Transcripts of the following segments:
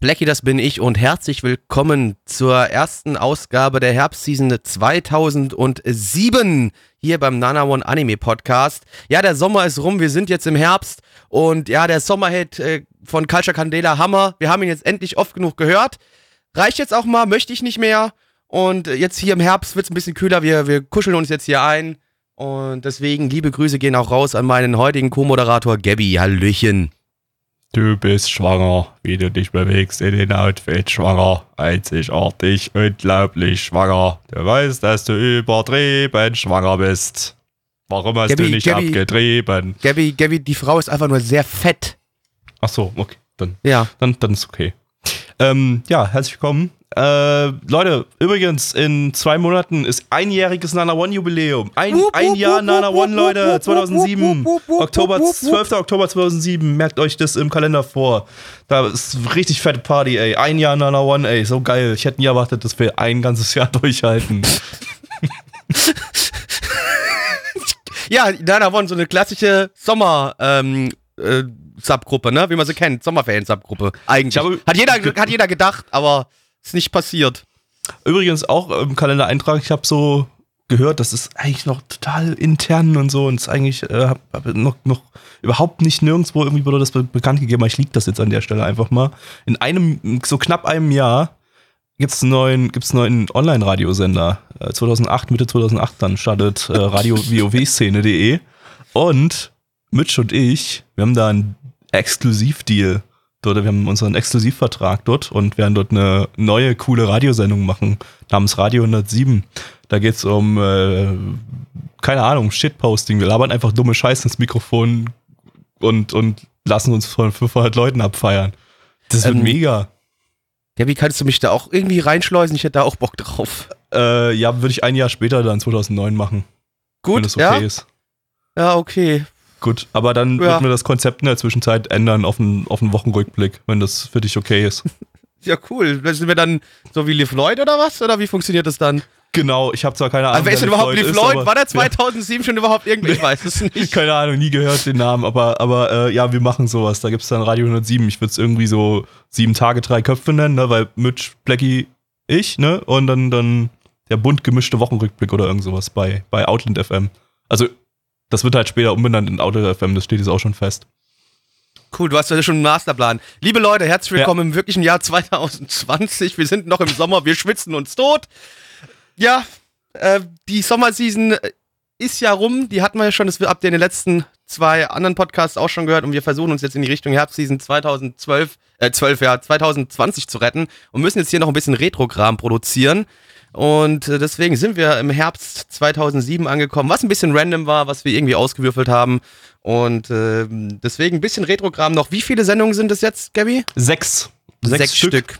Blackie, das bin ich und herzlich willkommen zur ersten Ausgabe der Herbstseason 2007 hier beim Nana One Anime Podcast. Ja, der Sommer ist rum, wir sind jetzt im Herbst und ja, der Sommerhit äh, von Culture Candela Hammer. Wir haben ihn jetzt endlich oft genug gehört. Reicht jetzt auch mal, möchte ich nicht mehr. Und jetzt hier im Herbst wird es ein bisschen kühler, wir, wir kuscheln uns jetzt hier ein. Und deswegen liebe Grüße gehen auch raus an meinen heutigen Co-Moderator Gabby. Hallöchen. Du bist schwanger, wie du dich bewegst in den Outfit. Schwanger, einzigartig, unglaublich schwanger. Du weißt, dass du übertrieben schwanger bist. Warum hast Gabi, du nicht Gabi. abgetrieben? Gabby, Gabby, die Frau ist einfach nur sehr fett. Ach so, okay, dann, Ja. dann, dann ist okay. Ähm, ja, herzlich willkommen. Äh, Leute, übrigens, in zwei Monaten ist einjähriges Nana One Jubiläum. Ein, Wup, ein Jahr wup, Nana One, Leute, wup, 2007. wup, wup, wup, Oktober, wup, wup, wup. 12. Oktober 2007. Merkt euch das im Kalender vor. Da ist richtig fette Party, ey. Ein Jahr Nana One, ey. So geil. Ich hätte nie erwartet, dass wir ein ganzes Jahr durchhalten. Ja, Nana One, so eine klassische Sommer, ähm, äh, Subgruppe, ne? Wie man sie kennt. Sommerferien-Subgruppe. Eigentlich. Hat, jeder, hat jeder gedacht, aber ist nicht passiert. Übrigens auch im Kalender eintragen, ich habe so gehört, das ist eigentlich noch total intern und so und ist eigentlich äh, hab, hab noch, noch überhaupt nicht nirgendwo irgendwie wurde das be bekannt gegeben, aber ich liege das jetzt an der Stelle einfach mal. In einem, so knapp einem Jahr gibt's einen neuen, gibt's einen neuen Online-Radiosender. Äh, 2008, Mitte 2008 dann startet äh, Radio WoW-Szene.de und Mitch und ich, wir haben da einen Exklusivdeal dort, wir haben unseren Exklusivvertrag dort und werden dort eine neue, coole Radiosendung machen, namens Radio 107. Da geht's um, äh, keine Ahnung, Shitposting. Wir labern einfach dumme Scheiße ins Mikrofon und, und lassen uns von 500 Leuten abfeiern. Das wird Ähm, mega. Ja, wie kannst du mich da auch irgendwie reinschleusen? Ich hätte da auch Bock drauf. Äh, ja, würde ich ein Jahr später dann 2009 machen, wenn Gut, das okay ja? ist. Ja, okay. Gut, aber dann Ja. würden wir das Konzept in der Zwischenzeit ändern auf einen, auf einen Wochenrückblick, wenn das für dich okay ist. Ja, cool. Sind wir dann so wie Liv Lloyd oder was? Oder wie funktioniert das dann? Genau, ich habe zwar keine Ahnung. Also, wer ist denn überhaupt Liv ist, Lloyd? aber- War der Ja. 2007 schon überhaupt irgendwie? Ich weiß es nicht. Keine Ahnung, nie gehört den Namen, aber, aber äh, ja, wir machen sowas. Da gibt's dann Radio 107. Ich würde es irgendwie so sieben Tage, drei Köpfe nennen, ne? weil Mitch, Blackie, ich, ne? Und dann, dann der bunt gemischte Wochenrückblick oder irgend sowas bei, bei Outland FM. Also, das wird halt später umbenannt in Outland FM, das steht jetzt auch schon fest. Cool, du hast ja schon einen Masterplan. Liebe Leute, herzlich willkommen im wirklichen Jahr 2020. Wir sind noch im Sommer, wir schwitzen uns tot. Ja, äh, die Sommerseason ist ja rum. Die hatten wir ja schon, das habt ihr in den letzten zwei anderen Podcasts auch schon gehört. Und wir versuchen uns jetzt in die Richtung Herbstseason 2012, äh, 12, ja, 2020 zu retten und müssen jetzt hier noch ein bisschen Retrogramm produzieren. Und äh, deswegen sind wir im Herbst 2007 angekommen, was ein bisschen random war, was wir irgendwie ausgewürfelt haben. Und äh, deswegen ein bisschen Retrogramm noch. Wie viele Sendungen sind es jetzt, Gabby? Sechs. Sechs, Stück.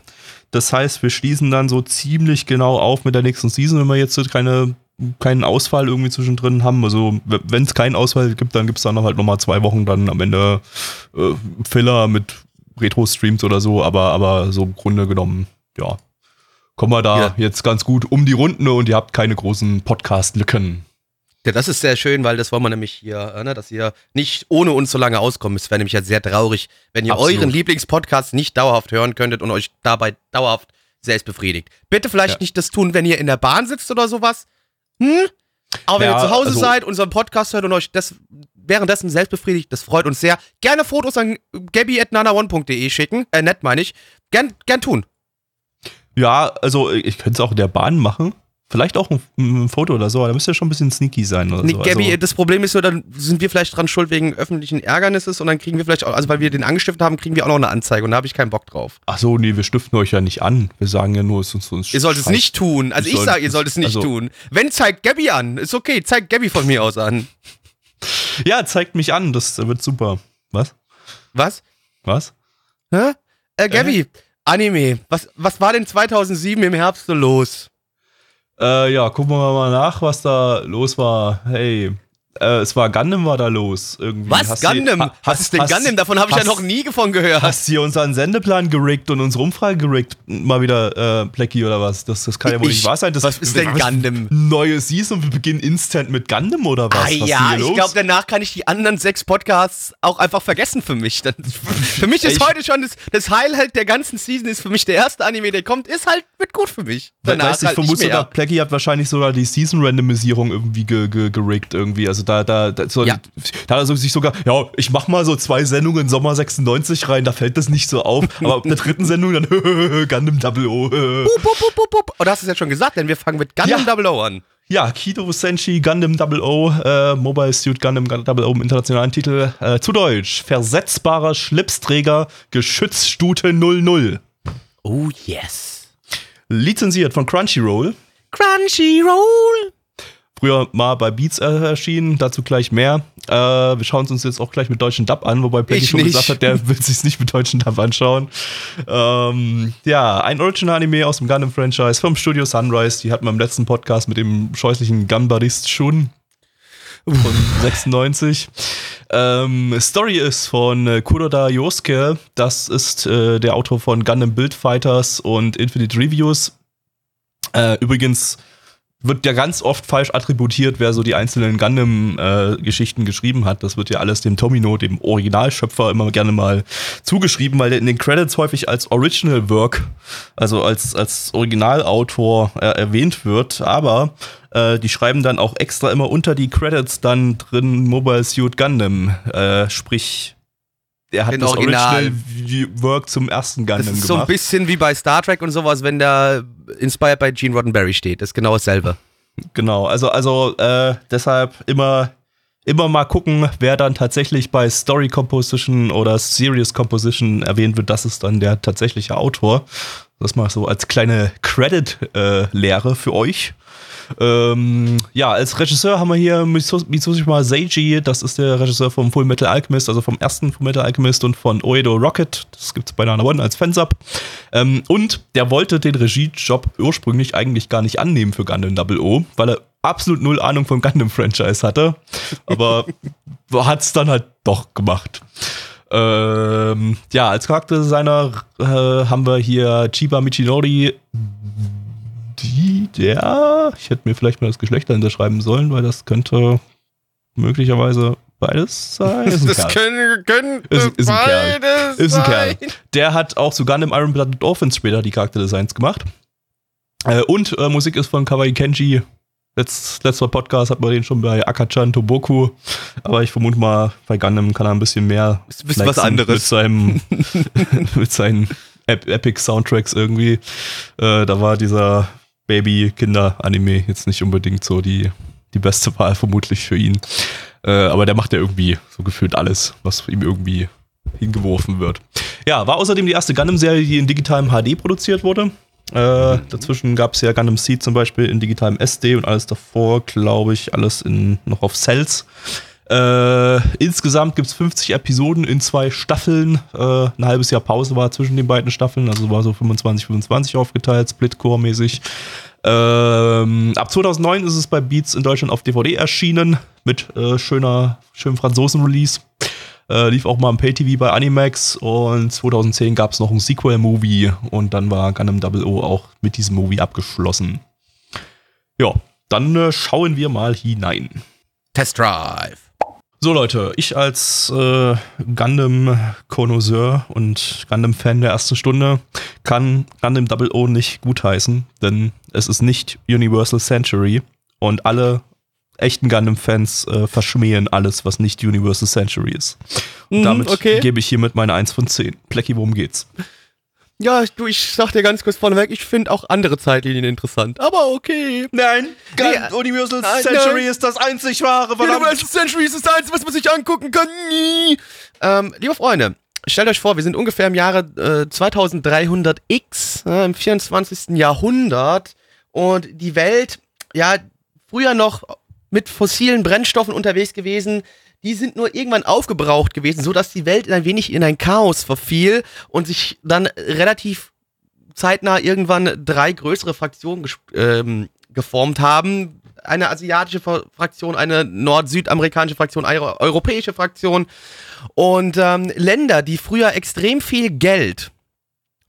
Das heißt, wir schließen dann so ziemlich genau auf mit der nächsten Season, wenn wir jetzt so keine, keinen Ausfall irgendwie zwischendrin haben. Also, wenn es keinen Ausfall gibt, dann gibt es dann noch halt nochmal zwei Wochen dann am Ende äh, Filler mit Retro-Streams oder so, aber, aber so im Grunde genommen, ja, kommen wir da Ja. jetzt ganz gut um die Runden und ihr habt keine großen Podcast-Lücken. Ja, das ist sehr schön, weil das wollen wir nämlich hier, äh, ne, dass ihr nicht ohne uns so lange auskommt. Es wäre nämlich ja sehr traurig, wenn ihr Absolut. euren Lieblingspodcast nicht dauerhaft hören könntet und euch dabei dauerhaft selbst befriedigt. Bitte vielleicht Ja. nicht das tun, wenn ihr in der Bahn sitzt oder sowas. Hm? Aber wenn Ja, ihr zu Hause also- seid, unseren Podcast hört und euch das währenddessen selbst befriedigt, das freut uns sehr. Gerne Fotos an gabby.nana1.de schicken. Äh, nett meine ich. Gern, gern tun. Ja, also ich könnte es auch in der Bahn machen. Vielleicht auch ein, ein Foto oder so, aber da müsste ja schon ein bisschen sneaky sein oder Nee, so. Gabby, also, das Problem ist nur, dann sind wir vielleicht dran schuld wegen öffentlichen Ärgernisses und dann kriegen wir vielleicht auch, also weil wir den angestiftet haben, kriegen wir auch noch eine Anzeige und da habe ich keinen Bock drauf. ach so, nee, wir stiften euch ja nicht an. Wir sagen ja nur, es ist uns, uns Ihr sollt es nicht tun. Also Ich ich sage, ihr sollt es nicht also- tun. Wenn, zeigt Gabby an. Ist okay, zeigt Gabby von mir aus an. Ja, zeigt mich an, das wird super. Was? Was? Was? Hä? Äh, Gabby, Anime. Was, was war denn 2007 im Herbst so los? Äh, ja, gucken wir mal nach, was da los war. Hey, äh, es war Gundam war da los. Irgendwie. Was? Hast Gundam? du- ha- was ist denn hast- Gundam? Davon habe ich ja noch nie davon gehört. Hast du hier unseren Sendeplan gerickt und unsere Umfrage gerickt? Mal wieder, äh, Plecky oder was? Das, das kann ja wohl Ich- nicht wahr sein. Das, was ist denn Gundam? Neue Season und wir beginnen instant mit Gundam oder was? Ah was ja, ich glaube, danach kann ich die anderen sechs Podcasts auch einfach vergessen für mich. Das, für mich ist Ich- heute schon das, das Highlight der ganzen Season, ist für mich der erste Anime, der kommt, ist halt, wird gut für mich. Danach weißt, du, ich halt vermute sogar. Plecky hat wahrscheinlich sogar die Season-Randomisierung irgendwie ge ge gerickt irgendwie. Also da, da, da, so, Ja. da hat er sich sogar, ja, ich mach mal so zwei Sendungen Sommer 96 rein, da fällt das nicht so auf. Aber ab der dritten Sendung dann Gundam Double O. Bup, bup, bup, bup, bup. Oh, du hast es ja schon gesagt, denn wir fangen mit Gundam Ja. Double O an. Ja, Kido Senshi Gundam Double O, äh, Mobile Suit Gundam Double O im internationalen Titel. Äh, zu Deutsch, versetzbarer Schlipsträger, Geschützstute 00. Oh yes. Lizenziert von Crunchyroll. Crunchyroll. Früher mal bei Beats äh, erschienen, dazu gleich mehr. Äh, wir schauen es uns jetzt auch gleich mit deutschen Dub an, wobei Blackie schon nicht. gesagt hat, der will sich nicht mit deutschen Dub anschauen. Ähm, ja, ein Original-Anime aus dem Gundam-Franchise vom Studio Sunrise. Die hatten wir im letzten Podcast mit dem scheußlichen Gunbarist Shun von 96. Ähm, Story ist von äh, Kuroda Yosuke. Das ist äh, der Autor von Gundam Build Fighters und Infinite Reviews. Äh, übrigens wird ja ganz oft falsch attributiert, wer so die einzelnen Gundam-Geschichten geschrieben hat. Das wird ja alles dem Tomino, dem Originalschöpfer, immer gerne mal zugeschrieben, weil der in den Credits häufig als Original Work, also als, als Originalautor äh, erwähnt wird. Aber äh, die schreiben dann auch extra immer unter die Credits dann drin Mobile Suit Gundam. Äh, sprich, der hat Den das Original. Original Work zum ersten Gundam Das ist gemacht. so ein bisschen wie bei Star Trek und sowas, wenn da Inspired by Gene Roddenberry steht. Das ist genau dasselbe. Genau, also, also äh, deshalb immer, immer mal gucken, wer dann tatsächlich bei Story Composition oder Serious Composition erwähnt wird, das ist dann der tatsächliche Autor. Das mal so als kleine Credit-Lehre für euch. Ähm, ja, als Regisseur haben wir hier Mitsu- Mitsushima Seiji, das ist der Regisseur vom Full Metal Alchemist, also vom ersten Full Metal Alchemist und von Oedo Rocket, das gibt's bei Nana One als Fansub. Ähm, und der wollte den Regiejob ursprünglich eigentlich gar nicht annehmen für Gundam Double O, weil er absolut null Ahnung vom Gundam-Franchise hatte. Aber hat's dann halt doch gemacht. Ähm, ja, als Charakterdesigner äh, haben wir hier Chiba Michinori, die, der, ich hätte mir vielleicht mal das Geschlecht dahinter schreiben sollen, weil das könnte möglicherweise beides sein. Ist ein Kerl. können, können Ist- ist ein Kerl. beides Ist ein Kerl. Der hat auch sogar dem Iron Blooded Orphans später die Charakterdesigns gemacht. Äh, und äh, Musik ist von Kawaii Kenji. Letzt, letzter Podcast hat man den schon bei Akachan Toboku. Aber ich vermute mal, bei Gundam kann er ein bisschen mehr. Ist ein bisschen was anderes. Mit seinem, mit seinen Ep Epic Soundtracks irgendwie. Äh, da war dieser Baby-Kinder-Anime jetzt nicht unbedingt so die, die beste Wahl, vermutlich für ihn. Äh, aber der macht ja irgendwie so gefühlt alles, was ihm irgendwie hingeworfen wird. Ja, war außerdem die erste Gundam-Serie, die in digitalem HD produziert wurde. Äh, dazwischen gab es ja Gundam Seed zum Beispiel in digitalem SD und alles davor, glaube ich, alles in, noch auf Cells. Äh, insgesamt gibt es 50 Episoden in zwei Staffeln. Äh, ein halbes Jahr Pause war zwischen den beiden Staffeln, also war so 25, 25 aufgeteilt, Splitcore-mäßig. Ähm, ab 2009 ist es bei Beats in Deutschland auf DVD erschienen mit äh, schöner, schönem Franzosen-Release. Äh, lief auch mal im Pay-TV bei Animax und 2010 gab es noch ein Sequel-Movie und dann war Gundam Double O auch mit diesem Movie abgeschlossen. Ja, dann äh, schauen wir mal hinein. Test Drive. So Leute, ich als äh, Gundam-Konnoisseur und Gundam-Fan der ersten Stunde kann Gundam Double O nicht gutheißen, denn es ist nicht Universal Century und alle echten Gundam-Fans äh, verschmähen alles, was nicht Universal Century ist. Und Mhm, damit okay. gebe ich hiermit meine 1 von 10. Plecky, worum geht's? Ja, du, ich sag dir ganz kurz vorneweg, ich finde auch andere Zeitlinien interessant. Aber okay. Nein, Gun- Universal Nein, Century ist das einzig wahre, Universal Century ist das Einzige, was man sich angucken kann. Nie. Ähm, liebe Freunde, stellt euch vor, wir sind ungefähr im Jahre äh, 2300x, äh, im 24. Jahrhundert und die Welt, ja, früher noch mit fossilen Brennstoffen unterwegs gewesen. die sind nur irgendwann aufgebraucht gewesen, so dass die Welt ein wenig in ein Chaos verfiel und sich dann relativ zeitnah irgendwann drei größere Fraktionen ähm, geformt haben. Eine asiatische Fraktion, eine nord-südamerikanische Fraktion, eine europäische Fraktion und ähm, Länder, die früher extrem viel Geld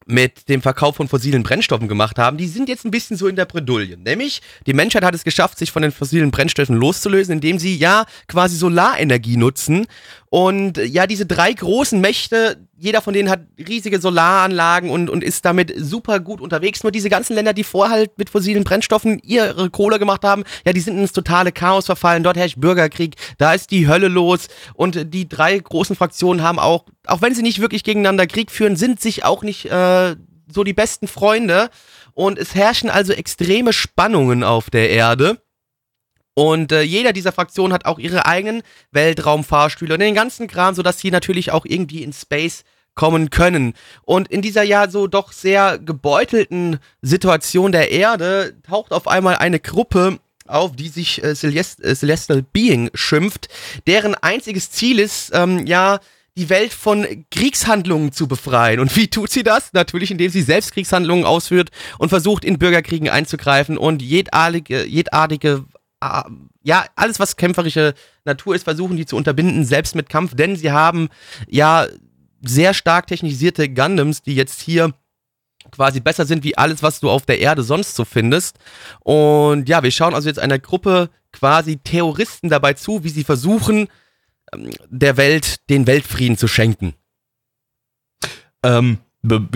mit dem Verkauf von fossilen Brennstoffen gemacht haben, die sind jetzt ein bisschen so in der Bredouille. Nämlich, die Menschheit hat es geschafft, sich von den fossilen Brennstoffen loszulösen, indem sie ja quasi Solarenergie nutzen. Und ja, diese drei großen Mächte, jeder von denen hat riesige Solaranlagen und, und ist damit super gut unterwegs. Nur diese ganzen Länder, die vorher halt mit fossilen Brennstoffen ihre Kohle gemacht haben, ja, die sind ins totale Chaos verfallen. Dort herrscht Bürgerkrieg, da ist die Hölle los. Und die drei großen Fraktionen haben auch, auch wenn sie nicht wirklich gegeneinander Krieg führen, sind sich auch nicht äh, so die besten Freunde. Und es herrschen also extreme Spannungen auf der Erde. Und äh, jeder dieser Fraktionen hat auch ihre eigenen Weltraumfahrstühle und den ganzen Kram, sodass sie natürlich auch irgendwie in Space kommen können. Und in dieser ja so doch sehr gebeutelten Situation der Erde taucht auf einmal eine Gruppe auf, die sich äh, Celest äh, Celestial Being schimpft, deren einziges Ziel ist, ähm, ja, die Welt von Kriegshandlungen zu befreien. Und wie tut sie das? Natürlich, indem sie selbst Kriegshandlungen ausführt und versucht, in Bürgerkriegen einzugreifen und jedartige, jedartige ja, alles, was kämpferische Natur ist, versuchen die zu unterbinden, selbst mit Kampf, denn sie haben ja sehr stark technisierte Gundams, die jetzt hier quasi besser sind wie alles, was du auf der Erde sonst so findest. Und ja, wir schauen also jetzt einer Gruppe quasi Terroristen dabei zu, wie sie versuchen, ähm, der Welt den Weltfrieden zu schenken. Ähm,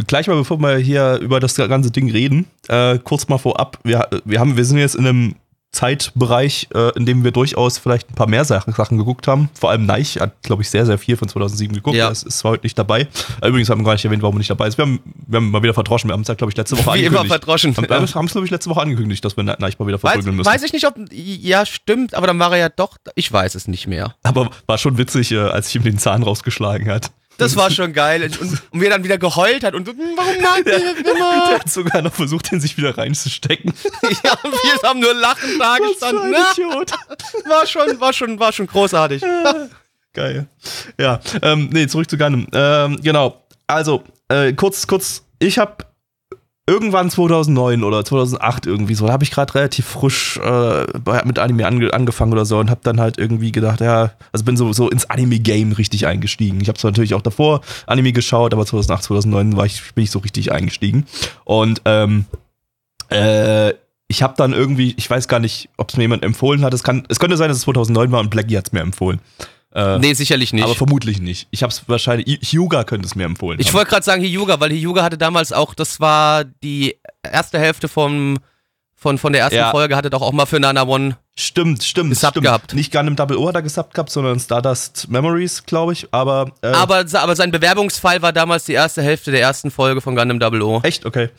gleich mal, bevor wir hier über das ganze Ding reden, äh, kurz mal vorab, wir, wir, haben, wir sind jetzt in einem Zeitbereich, äh, in dem wir durchaus vielleicht ein paar mehr Sachen, Sachen geguckt haben. Vor allem Neich hat, glaube ich, sehr, sehr viel von 2007 geguckt. Ja. Das ist zwar heute nicht dabei. Äh, übrigens haben wir gar nicht erwähnt, warum er nicht dabei ist. Wir haben, wir haben mal wieder verdroschen. Wir haben es ja, glaube ich, letzte Woche Wie angekündigt. Wie immer verdroschen. Wir haben es, glaube ich, letzte Woche angekündigt, dass wir Neich mal wieder verprügeln müssen. Weiß ich nicht, ob. Ja, stimmt, aber dann war er ja doch. Ich weiß es nicht mehr. Aber war schon witzig, äh, als ich ihm den Zahn rausgeschlagen hat. Das war schon geil. Und, und mir dann wieder geheult hat und so, hm, warum mag der immer? Der hat sogar noch versucht, den sich wieder reinzustecken. ja, wir haben nur lachend da gestanden. Ne? Idiot. War schon, war schon, war schon großartig. geil. Ja, ähm, nee, zurück zu Gundam. Ähm, genau. Also, äh, kurz, kurz, ich habe irgendwann 2009 oder 2008 irgendwie so, da habe ich gerade relativ frisch äh, mit Anime ange angefangen oder so und habe dann halt irgendwie gedacht, ja, also bin so, so ins Anime-Game richtig eingestiegen. Ich habe zwar natürlich auch davor Anime geschaut, aber 2008, 2009 war ich, bin ich so richtig eingestiegen. Und ähm, äh, ich habe dann irgendwie, ich weiß gar nicht, ob es mir jemand empfohlen hat. Es, kann, es könnte sein, dass es 2009 war und Blackie hat es mir empfohlen. Äh, nee, sicherlich nicht. Aber vermutlich nicht. Ich habe es wahrscheinlich. Hyuga könnte es mir empfohlen. Ich wollte gerade sagen Hyuga, weil Hyuga hatte damals auch, das war die erste Hälfte vom, von, von der ersten ja. Folge, hatte doch auch mal für Nana One. Stimmt, stimmt. Gesubbt stimmt. gehabt. Nicht Gundam Double O hat er gesubbt gehabt, sondern Stardust Memories, glaube ich. Aber, äh, aber, aber sein Bewerbungsfall war damals die erste Hälfte der ersten Folge von Gundam Double O. Echt? Okay.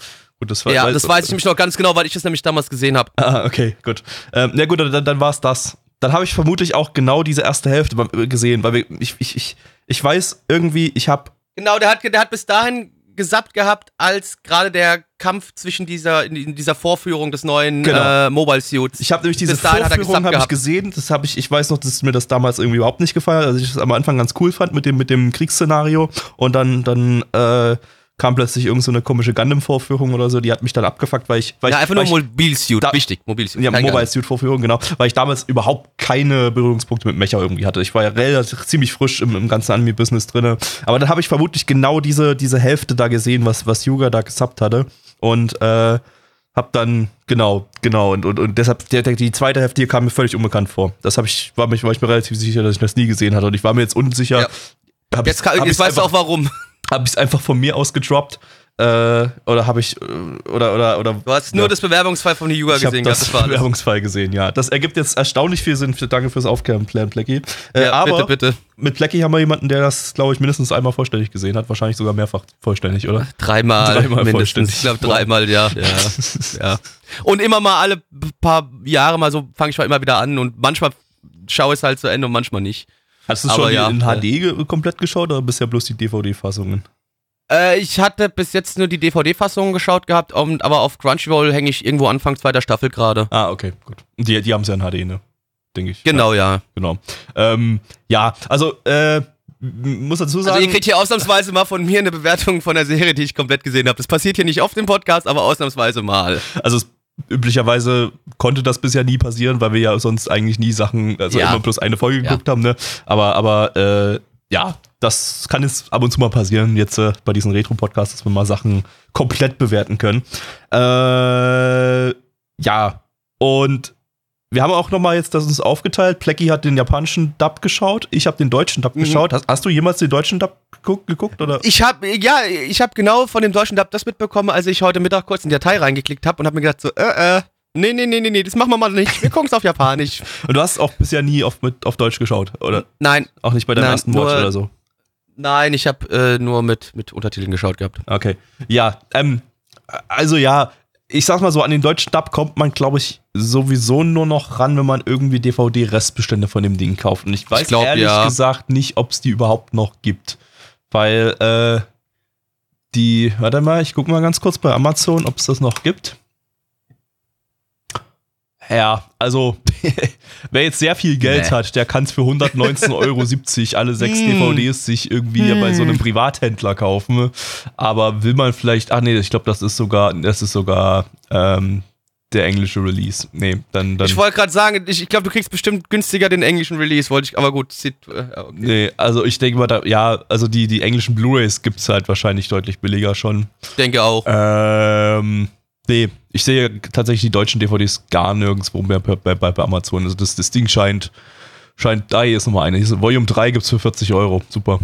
Gut, das war, ja, das weiß ich nämlich noch ganz genau, weil ich das nämlich damals gesehen habe. Ah, okay, gut. Ähm, na gut, dann, dann war es das dann habe ich vermutlich auch genau diese erste Hälfte gesehen, weil wir, ich, ich, ich, ich weiß irgendwie, ich habe. Genau, der hat, der hat bis dahin gesappt gehabt, als gerade der Kampf zwischen dieser, in dieser Vorführung des neuen genau. äh, Mobile Suits. Ich habe nämlich diese Vorführung habe ich gesehen, das habe ich, ich weiß noch, dass mir das damals irgendwie überhaupt nicht gefallen hat, also ich das am Anfang ganz cool fand mit dem, mit dem Kriegsszenario und dann, dann, äh, kam plötzlich irgend so eine komische Gundam-Vorführung oder so, die hat mich dann abgefuckt, weil ich. Weil ja, ich, einfach nur Mobilsuit, wichtig, Mobilsuit. Ja, Mobile Suit-Vorführung, genau, weil ich damals überhaupt keine Berührungspunkte mit Mecha irgendwie hatte. Ich war ja relativ ziemlich frisch im, im ganzen Anime-Business drin. Aber dann habe ich vermutlich genau diese, diese Hälfte da gesehen, was, was Yuga da gesubbt hatte. Und äh, hab dann, genau, genau, und, und, und deshalb, der, der, die zweite Hälfte hier kam mir völlig unbekannt vor. Das habe ich, war, mich, war ich mir relativ sicher, dass ich das nie gesehen hatte. Und ich war mir jetzt unsicher. Ja. Jetzt, kann, jetzt weißt du auch warum. Habe ich es einfach von mir aus gedroppt? Äh, oder habe ich äh, oder oder oder Du hast nur ja. das Bewerbungsfall von Yuga gesehen, das, das Bewerbungsfall gesehen, ja. Das ergibt jetzt erstaunlich viel Sinn. Danke fürs Aufklären, Plan Plecky. Äh, ja, aber bitte, bitte. mit Plecky haben wir jemanden, der das, glaube ich, mindestens einmal vollständig gesehen hat, wahrscheinlich sogar mehrfach vollständig, oder? Dreimal, dreimal mindestens. Ich glaube dreimal, ja. ja. ja. Und immer mal alle paar Jahre mal so fange ich mal immer wieder an und manchmal schaue ich es halt zu Ende und manchmal nicht. Hast du schon ja, in HD komplett geschaut oder bisher bloß die DVD-Fassungen? Äh, ich hatte bis jetzt nur die DVD-Fassungen geschaut gehabt, aber auf Crunchyroll hänge ich irgendwo Anfang zweiter Staffel gerade. Ah, okay, gut. Die, die haben es ja in HD, ne? denke ich. Genau, ja. Genau. Ähm, ja, also, äh, muss dazu sagen. Also ihr kriegt hier ausnahmsweise mal von mir eine Bewertung von der Serie, die ich komplett gesehen habe. Das passiert hier nicht oft im Podcast, aber ausnahmsweise mal. Also es, üblicherweise konnte das bisher nie passieren, weil wir ja sonst eigentlich nie Sachen, also Ja. immer bloß eine Folge Ja. geguckt haben, ne? Aber, aber äh, ja, das kann jetzt ab und zu mal passieren, jetzt äh, bei diesen Retro-Podcasts, dass wir mal Sachen komplett bewerten können. Äh, ja, und wir haben auch nochmal jetzt das uns aufgeteilt. Plecky hat den japanischen Dub geschaut, ich habe den deutschen Dub Mhm. geschaut. Hast, hast du jemals den deutschen Dub geguckt, geguckt oder? Ich habe ja, ich habe genau von dem deutschen Dub das mitbekommen, als ich heute Mittag kurz in die Datei reingeklickt habe und habe mir gedacht so, äh, äh, nee, nee, nee, nee, nee, das machen wir mal nicht. Wir gucken es auf Japanisch. Und du hast auch bisher nie auf, mit, auf Deutsch geschaut, oder? Nein, Auch nicht bei deinem Nein, ersten Watch oder so? nein, ich habe äh, nur mit mit Untertiteln geschaut gehabt. Okay. Ja, ähm, also ja, ich sag mal so, an den deutschen Dub kommt man, glaube ich, sowieso nur noch ran, wenn man irgendwie DVD-Restbestände von dem Ding kauft. Und ich weiß glaub, ehrlich ja. gesagt nicht, ob es die überhaupt noch gibt. Weil, äh, die, warte mal, ich gucke mal ganz kurz bei Amazon, ob es das noch gibt. Ja, also, wer jetzt sehr viel Geld Nee. hat, der kann es für 119,70 Euro alle sechs Hm. DVDs sich irgendwie bei so einem Privathändler kaufen. Aber will man vielleicht, ach nee, ich glaube, das ist sogar, das ist sogar ähm, der englische Release. Nee, dann, dann. Ich wollte gerade sagen, ich, ich glaube, du kriegst bestimmt günstiger den englischen Release, wollte ich, aber gut, sieht, äh, okay. Nee, also ich denke mal, da, ja, also die, die englischen Blu-Rays gibt es halt wahrscheinlich deutlich billiger schon. ich denke auch. Ähm, nee, ich sehe tatsächlich die deutschen DVDs gar nirgendwo mehr bei, bei, bei Amazon. Also das, das Ding scheint, scheint, da hier ist nochmal eine. Ist, Volume 3 gibt's für 40 Euro. Super.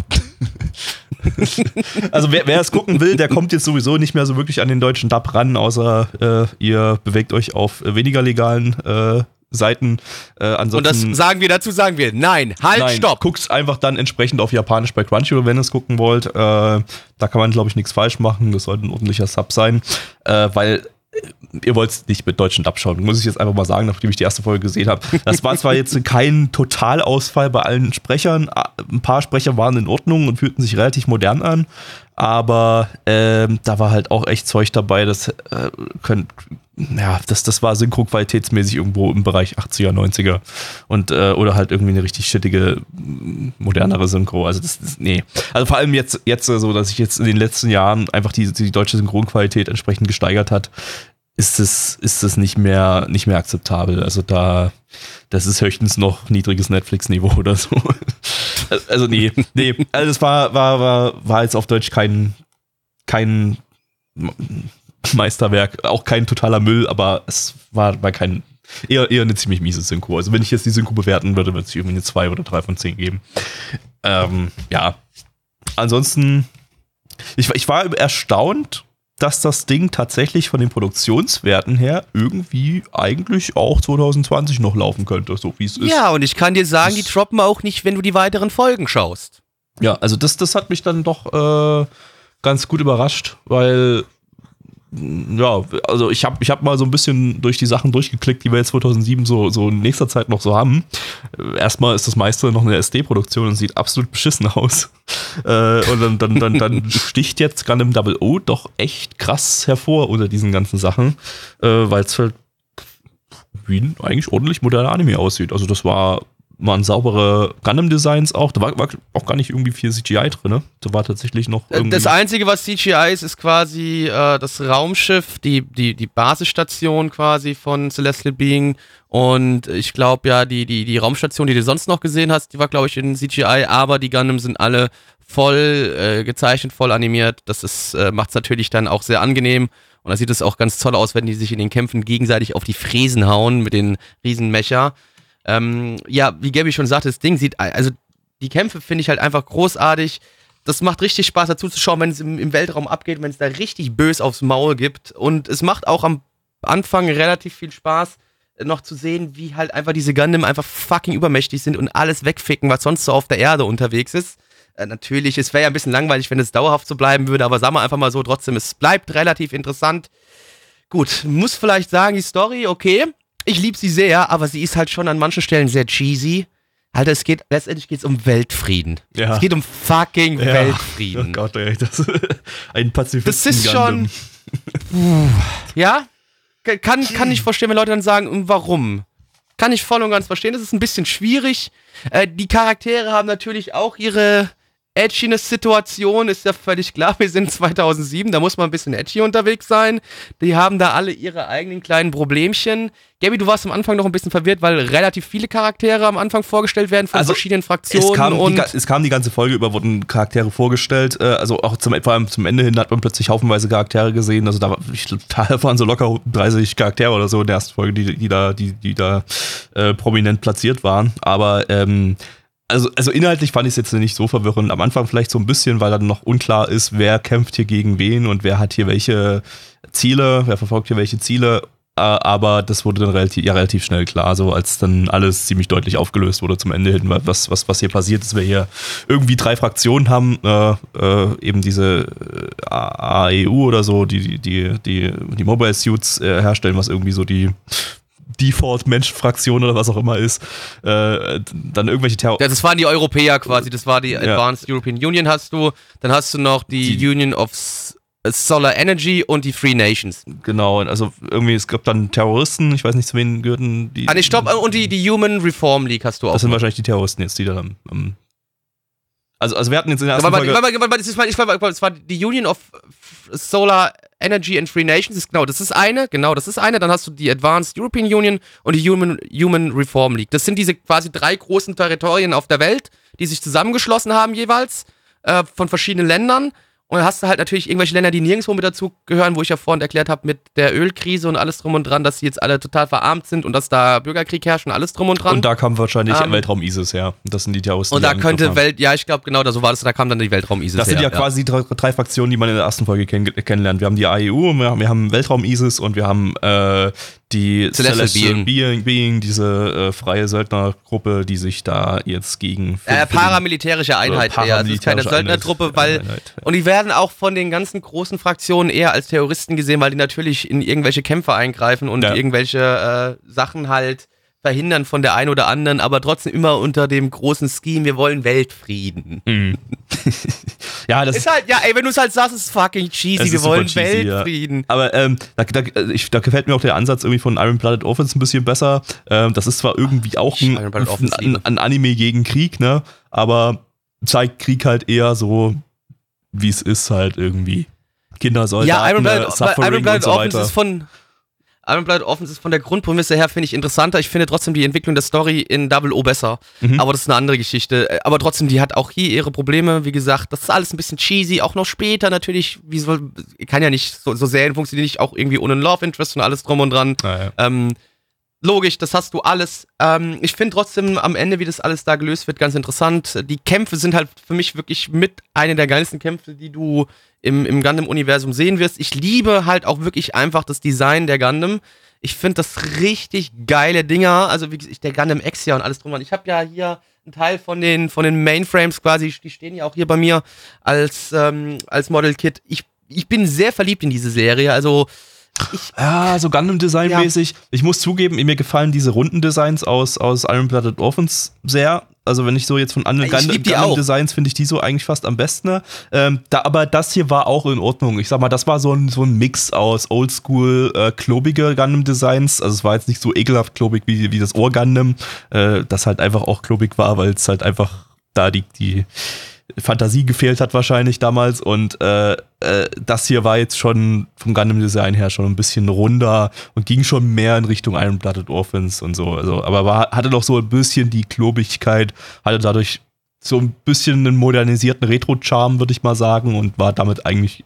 also wer, wer es gucken will, der kommt jetzt sowieso nicht mehr so wirklich an den deutschen Dub ran, außer äh, ihr bewegt euch auf weniger legalen äh, Seiten. Äh, Und das ansonsten sagen wir dazu, sagen wir, nein, halt, Nein, stopp. Guckt einfach dann entsprechend auf Japanisch bei Crunchyroll, wenn ihr es gucken wollt. Äh, da kann man, glaube ich, nichts falsch machen. Das sollte ein ordentlicher Sub sein. Äh, weil äh, ihr wollt es nicht mit deutschen Dub schauen. Muss ich jetzt einfach mal sagen, nachdem ich die erste Folge gesehen habe. Das war zwar jetzt kein Totalausfall bei allen Sprechern. Ein paar Sprecher waren in Ordnung und fühlten sich relativ modern an. Aber ähm, da war halt auch echt Zeug dabei, das äh, können, ja, das, das war synchro-qualitätsmäßig irgendwo im Bereich 80er, 90er. Und, äh, oder halt irgendwie eine richtig shittige, m, modernere Synchro. Also das, das nee. Also vor allem jetzt, jetzt so, dass sich jetzt in den letzten Jahren einfach die, die deutsche Synchronqualität entsprechend gesteigert hat, ist es, ist es nicht mehr, nicht mehr akzeptabel. Also da, das ist höchstens noch niedriges Netflix-Niveau oder so. Also nee, nee. Also es war, war, war, war jetzt auf Deutsch kein, kein Meisterwerk, auch kein totaler Müll, aber es war, war kein, eher, eher eine ziemlich miese Synchro. Also wenn ich jetzt die Synchro bewerten würde, würde es irgendwie eine 2 oder 3 von 10 geben. Ähm, ja. Ansonsten, ich, ich war erstaunt, dass das Ding tatsächlich von den Produktionswerten her irgendwie eigentlich auch 2020 noch laufen könnte, so wie es ist. Ja, und ich kann dir sagen, die Das- droppen auch nicht, wenn du die weiteren Folgen schaust. Ja, also das, das hat mich dann doch äh, ganz gut überrascht, weil ja, also ich habe ich hab mal so ein bisschen durch die Sachen durchgeklickt, die wir jetzt 2007 so, so in nächster Zeit noch so haben. Erstmal ist das meiste noch eine SD-Produktion und sieht absolut beschissen aus. Äh, und dann, dann, dann, dann sticht jetzt Gundam Double O doch echt krass hervor unter diesen ganzen Sachen, äh, weil es halt wie ein eigentlich ordentlich moderner Anime aussieht. Also das war waren saubere Gundam-Designs auch. Da war, war auch gar nicht irgendwie viel CGI drin. Ne? Da war tatsächlich noch Äh, irgendwie. Das Einzige, was CGI ist, ist quasi äh, das Raumschiff, die, die, die Basisstation quasi von Celestial Being. Und ich glaube ja, die, die, die Raumstation, die du sonst noch gesehen hast, die war, glaube ich, in CGI, aber die Gundam sind alle voll äh, gezeichnet, voll animiert. Das ist, äh, macht es natürlich dann auch sehr angenehm. Und da sieht es auch ganz toll aus, wenn die sich in den Kämpfen gegenseitig auf die Fräsen hauen mit den Riesenmecher. Ähm, ja, wie Gabby schon sagte, das Ding sieht, also die Kämpfe finde ich halt einfach großartig. Das macht richtig Spaß dazu zu schauen, wenn es im, im Weltraum abgeht, wenn es da richtig bös aufs Maul gibt. Und es macht auch am Anfang relativ viel Spaß, äh, noch zu sehen, wie halt einfach diese Gundam einfach fucking übermächtig sind und alles wegficken, was sonst so auf der Erde unterwegs ist. Äh, natürlich, es wäre ja ein bisschen langweilig, wenn es dauerhaft so bleiben würde, aber sagen wir einfach mal so, trotzdem, es bleibt relativ interessant. Gut, muss vielleicht sagen, die Story, okay, ich liebe sie sehr, aber sie ist halt schon an manchen Stellen sehr cheesy. Alter, es geht, letztendlich geht es um Weltfrieden. Ja. Es geht um fucking Ja. Weltfrieden. Oh Gott, ey, das ein Pazifisten. Das ist schon. Ja? Kann, kann ich verstehen, wenn Leute dann sagen, warum? kann ich voll und ganz verstehen. Das ist ein bisschen schwierig. Äh, die Charaktere haben natürlich auch ihre Edginess-Situation, ist ja völlig klar. Wir sind 2007, da muss man ein bisschen edgy unterwegs sein. Die haben da alle ihre eigenen kleinen Problemchen. Gabi, du warst am Anfang noch ein bisschen verwirrt, weil relativ viele Charaktere am Anfang vorgestellt werden von also verschiedenen Fraktionen. Es kam, und die, es kam die ganze Folge über, wurden Charaktere vorgestellt. Äh, also auch zum, vor allem zum Ende hin hat man plötzlich haufenweise Charaktere gesehen. Also da ich, waren so locker 30 Charaktere oder so in der ersten Folge, die, die da, die, die da äh, prominent platziert waren. Aber ähm, also, also inhaltlich fand ich es jetzt nicht so verwirrend. Am Anfang vielleicht so ein bisschen, weil dann noch unklar ist, wer kämpft hier gegen wen und wer hat hier welche Ziele, wer verfolgt hier welche Ziele. Aber das wurde dann relativ, ja, relativ schnell klar, so als dann alles ziemlich deutlich aufgelöst wurde zum Ende hin, was, was, was hier passiert ist. Wir hier irgendwie drei Fraktionen haben, äh, äh, eben diese äh, AEU oder so, die die, die, die Mobile Suits äh, herstellen, was irgendwie so die Default-Mensch-Fraktion oder was auch immer ist, äh, dann irgendwelche Terror. Ja, das waren die Europäer quasi, das war die Advanced ja. European Union hast du, dann hast du noch die, die Union of Solar Energy und die Free Nations. Genau, also irgendwie, es gab dann Terroristen, ich weiß nicht, zu wen gehörten die. Ah, nee, stopp, und die, die Human Reform League hast du auch. Das sind noch. wahrscheinlich die Terroristen jetzt, die da am, am also, also wir hatten jetzt in der ersten Folge... Aber, aber, aber, das, ist, ich, das war die Union of Solar Energy and Free Nations. Ist, genau, das ist eine. Genau, das ist eine. Dann hast du die Advanced European Union und die Human, Human Reform League. Das sind diese quasi drei großen Territorien auf der Welt, die sich zusammengeschlossen haben jeweils äh, von verschiedenen Ländern. Und dann hast du halt natürlich irgendwelche Länder, die nirgendwo mit dazu gehören, wo ich ja vorhin erklärt habe, mit der Ölkrise und alles drum und dran, dass sie jetzt alle total verarmt sind und dass da Bürgerkrieg herrscht und alles drum und dran. Und da kam wahrscheinlich ähm, Weltraum ISIS her. Das sind die Terroristen. Und da könnte Welt, ja, ich glaube genau, so war das, da kam dann die Weltraum ISIS Das sind her, ja, quasi die drei, drei, Fraktionen, die man in der ersten Folge kenn kennenlernt. Wir haben die AEU, wir haben, wir haben Weltraum ISIS und wir haben äh, die Celestial, Celestial Being. Being, diese äh, freie Söldnergruppe, die sich da jetzt gegen. Äh, paramilitärische Einheit eher. Das ist keine Söldnertruppe, weil. Einheit. Und die werden auch von den ganzen großen Fraktionen eher als Terroristen gesehen, weil die natürlich in irgendwelche Kämpfe eingreifen und ja. irgendwelche äh, Sachen halt verhindern von der einen oder anderen, aber trotzdem immer unter dem großen Scheme, wir wollen Weltfrieden. Mhm. ja, das ist halt, ja, ey, wenn du es halt sagst, ist fucking cheesy, wir wollen cheesy, Weltfrieden. Ja. Aber ähm, da, da, ich, da, gefällt mir auch der Ansatz irgendwie von Iron Blooded Orphans ein bisschen besser. Ähm, das ist zwar irgendwie auch ein, ein, ein, Anime gegen Krieg, ne, aber zeigt Krieg halt eher so, wie es ist halt irgendwie. Kinder, Soldaten, ja, Iron Blooded, Iron Blooded so Orphans ist von Iron Blood Offense ist von der Grundprämisse her, finde ich, interessanter. Ich finde trotzdem die Entwicklung der Story in Double O besser. Mhm. Aber das ist eine andere Geschichte. Aber trotzdem, die hat auch hier ihre Probleme. Wie gesagt, das ist alles ein bisschen cheesy. Auch noch später natürlich. Wie soll, kann ja nicht, so, so Serien funktionieren nicht auch irgendwie ohne Love Interest und alles drum und dran. Ja. ähm, logisch, das hast du alles. Ähm, ich finde trotzdem am Ende, wie das alles da gelöst wird, ganz interessant. Die Kämpfe sind halt für mich wirklich mit einer der geilsten Kämpfe, die du im, im Gundam-Universum sehen wirst. Ich liebe halt auch wirklich einfach das Design der Gundam. Ich finde das richtig geile Dinger. Also wie gesagt, der Gundam X ja und alles drum. Ich habe ja hier einen Teil von den, von den Mainframes quasi, die stehen ja auch hier bei mir als, ähm, als Model-Kit. Ich, ich bin sehr verliebt in diese Serie. Also ich, ja, so Gundam-Design-mäßig. Ja. Ich muss zugeben, mir gefallen diese Rundendesigns aus, aus Iron Blooded Orphans sehr. Also wenn ich so jetzt von anderen Gundam-Designs finde ich die so eigentlich fast am besten. Ne? Ähm, da, aber das hier war auch in Ordnung. Ich sag mal, das war so ein, so ein Mix aus oldschool, äh, klobige Gundam-Designs. Also es war jetzt nicht so ekelhaft klobig wie, wie das Ohr-Gundam, äh, das halt einfach auch klobig war, weil es halt einfach da die, die Fantasie gefehlt hat wahrscheinlich damals und äh, äh, das hier war jetzt schon vom Gundam Design her schon ein bisschen runder und ging schon mehr in Richtung Iron Orphans und so, also aber war, hatte doch so ein bisschen die Klobigkeit, hatte dadurch so ein bisschen einen modernisierten Retro-Charme, würde ich mal sagen, und war damit eigentlich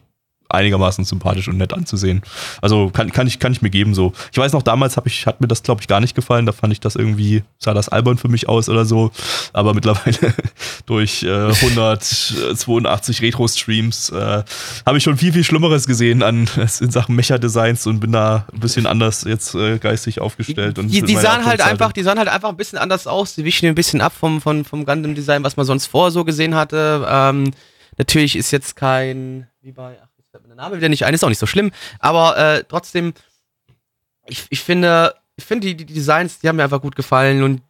einigermaßen sympathisch und nett anzusehen. Also kann, kann, ich, kann ich mir geben so. Ich weiß noch, damals hab ich, hat mir das, glaube ich, gar nicht gefallen. Da fand ich das irgendwie, sah das albern für mich aus oder so. Aber mittlerweile durch äh, 182 Retro-Streams äh, habe ich schon viel, viel Schlimmeres gesehen an in Sachen Mecha-Designs und bin da ein bisschen anders jetzt äh, geistig aufgestellt. Und die, die sahen halt einfach, die sahen halt einfach ein bisschen anders aus. Die wichen ein bisschen ab vom, vom, vom Gundam-Design, was man sonst vorher so gesehen hatte. Ähm, natürlich ist jetzt kein, wie bei der Name wieder nicht ein, ist auch nicht so schlimm. Aber äh, trotzdem, ich, ich finde, ich finde die, die Designs, die haben mir einfach gut gefallen und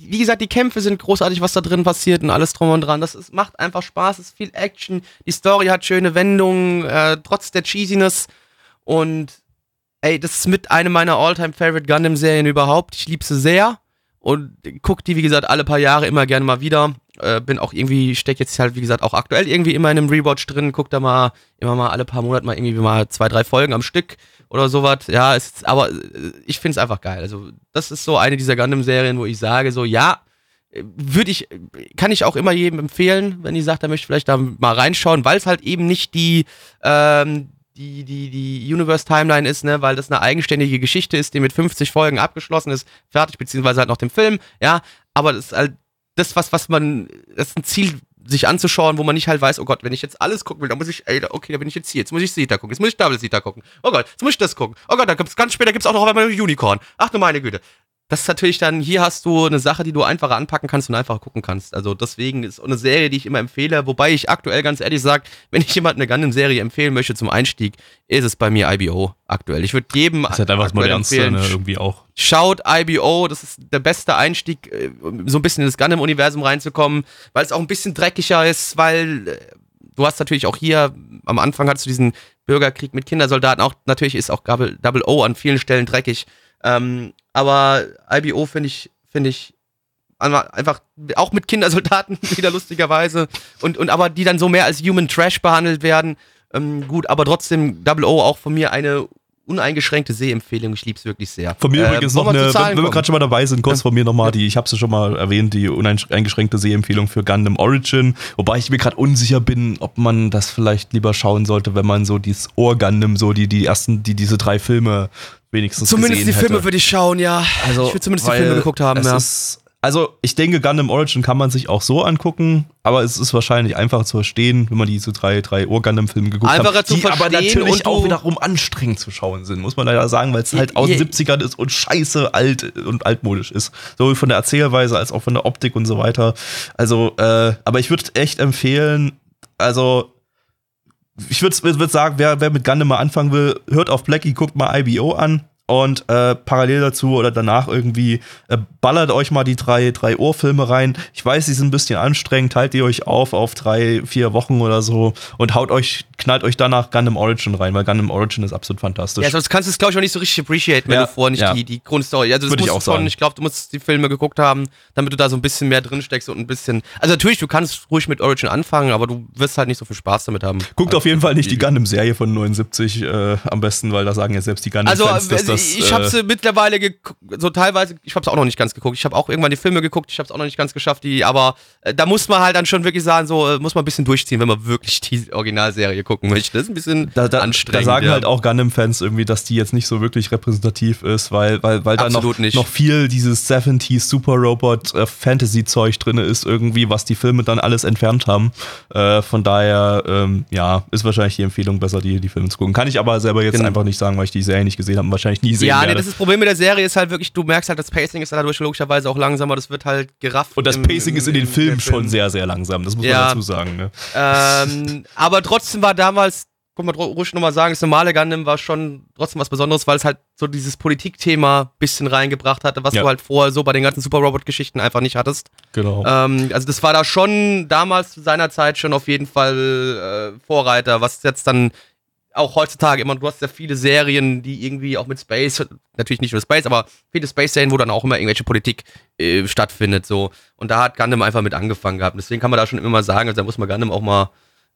wie gesagt, die Kämpfe sind großartig, was da drin passiert und alles drum und dran. Das ist, macht einfach Spaß, es ist viel Action. Die Story hat schöne Wendungen, äh, trotz der Cheesiness. Und ey, das ist mit einer meiner All-Time Favorite Gundam-Serien überhaupt. Ich liebe sie sehr und guck die, wie gesagt, alle paar Jahre immer gerne mal wieder. Äh, bin auch irgendwie, steck jetzt halt, wie gesagt, auch aktuell irgendwie immer in einem Rewatch drin, guck da mal immer mal alle paar Monate mal irgendwie mal zwei, drei Folgen am Stück oder sowas. Ja, ist, aber äh, ich finde es einfach geil. Also, das ist so eine dieser Gundam-Serien, wo ich sage, so, ja, würde ich, kann ich auch immer jedem empfehlen, wenn die sagt, er möchte vielleicht da mal reinschauen, weil es halt eben nicht die, ähm, die, die, die Universe-Timeline ist, ne, weil das eine eigenständige Geschichte ist, die mit 50 Folgen abgeschlossen ist, fertig, beziehungsweise halt noch dem Film, ja, aber das ist halt das, was, was man, das ist ein Ziel, sich anzuschauen, wo man nicht halt weiß, oh Gott, wenn ich jetzt alles gucken will, dann muss ich, ey, okay, da bin ich jetzt hier, jetzt muss ich Sita gucken, jetzt muss ich Double Sita gucken, oh Gott, jetzt muss ich das gucken, oh Gott, dann gibt's ganz später gibt's auch noch einmal Unicorn, ach du meine Güte. Das ist natürlich dann, hier hast du eine Sache, die du einfacher anpacken kannst und einfacher gucken kannst. Also deswegen ist eine Serie, die ich immer empfehle, wobei ich aktuell ganz ehrlich sage, wenn ich jemand eine Gundam-Serie empfehlen möchte zum Einstieg, ist es bei mir IBO aktuell. Ich würde jedem Das ist halt einfach das modernste, ne, irgendwie auch. Schaut IBO, das ist der beste Einstieg, äh, so ein bisschen in das Gundam-Universum reinzukommen, weil es auch ein bisschen dreckiger ist, weil äh, du hast natürlich auch hier, am Anfang hattest du diesen Bürgerkrieg mit Kindersoldaten, auch natürlich ist auch Double O an vielen Stellen dreckig. Ähm, aber IBO finde ich, finde ich einfach auch mit Kindersoldaten wieder lustigerweise und, und aber die dann so mehr als Human Trash behandelt werden. Ähm, gut, aber trotzdem Double O auch von mir eine uneingeschränkte Sehempfehlung. Ich liebe es wirklich sehr. Von mir äh, übrigens noch eine, wenn, wenn wir gerade schon mal dabei sind, kurz ja. von mir nochmal die, ich habe es schon mal erwähnt, die uneingeschränkte Sehempfehlung für Gundam Origin. Wobei ich mir gerade unsicher bin, ob man das vielleicht lieber schauen sollte, wenn man so dieses Ohr-Gundam, so die, die ersten, die diese drei Filme wenigstens Zumindest die Filme würde ich schauen, ja. Also, ich würde zumindest die Filme geguckt haben, ja. Ist, also ich denke, Gundam Origin kann man sich auch so angucken, aber es ist wahrscheinlich einfacher zu verstehen, wenn man die so drei, drei Ur-Gundam-Filme geguckt Einfacher hat. Zu die verstehen aber natürlich auch wiederum anstrengend zu schauen sind, muss man leider sagen, weil es halt aus den 70ern ist und scheiße alt und altmodisch ist. Sowohl von der Erzählweise als auch von der Optik und so weiter. Also, äh, aber ich würde echt empfehlen, also ich würde würd sagen, wer, wer mit Gundam mal anfangen will, hört auf Blackie, guckt mal IBO an und äh, parallel dazu oder danach irgendwie äh, ballert euch mal die drei, drei Ohrfilme rein. Ich weiß, die sind ein bisschen anstrengend, teilt ihr euch auf auf drei, vier Wochen oder so und haut euch, knallt euch danach Gundam Origin rein, weil Gundam Origin ist absolut fantastisch. Ja, sonst kannst du es, glaube ich, auch nicht so richtig appreciaten, wenn ja, du vorher nicht ja. die, die Grundstory. Also das Würde ich auch sagen. ich glaube, du musst die Filme geguckt haben, damit du da so ein bisschen mehr drin steckst und ein bisschen. Also natürlich, du kannst ruhig mit Origin anfangen, aber du wirst halt nicht so viel Spaß damit haben. Guckt also, auf jeden Fall nicht die Gundam-Serie von 79 äh, am besten, weil da sagen ja selbst die Gundam-Fans, also, dass das das. Ich habe sie mittlerweile so teilweise, ich habe es auch noch nicht ganz geguckt. Ich habe auch irgendwann die Filme geguckt, ich habe es auch noch nicht ganz geschafft, die, aber äh, da muss man halt dann schon wirklich sagen, so äh, muss man ein bisschen durchziehen, wenn man wirklich die Originalserie gucken möchte. Das ist ein bisschen da, da, anstrengend. Da sagen ja. halt auch Gundam-Fans irgendwie, dass die jetzt nicht so wirklich repräsentativ ist, weil, weil, weil da noch, noch viel dieses 70s Super Robot äh, Fantasy-Zeug drin ist, irgendwie, was die Filme dann alles entfernt haben. Äh, von daher, ähm, ja, ist wahrscheinlich die Empfehlung besser, die, die Filme zu gucken. Kann ich aber selber jetzt genau. einfach nicht sagen, weil ich die Serie nicht gesehen habe und wahrscheinlich nie sehen ja, werde. Nee, das ist das Problem mit der Serie ist halt wirklich, du merkst halt, das Pacing ist dadurch logischerweise auch langsamer, das wird halt gerafft. Und das Pacing im, ist in den Filmen Film. schon sehr, sehr langsam, das muss ja. man dazu sagen. Ne? Ähm, aber trotzdem war damals, kann man ruhig nochmal sagen, das normale Gundam war schon trotzdem was Besonderes, weil es halt so dieses Politikthema ein bisschen reingebracht hatte, was ja. du halt vorher so bei den ganzen Super Robot-Geschichten einfach nicht hattest. Genau. Ähm, also das war da schon damals zu seiner Zeit schon auf jeden Fall äh, Vorreiter, was jetzt dann auch heutzutage immer, du hast ja viele Serien, die irgendwie auch mit Space, natürlich nicht nur Space, aber viele Space-Serien, wo dann auch immer irgendwelche Politik äh, stattfindet, so. Und da hat Gundam einfach mit angefangen gehabt. Deswegen kann man da schon immer sagen, also da muss man Gundam auch mal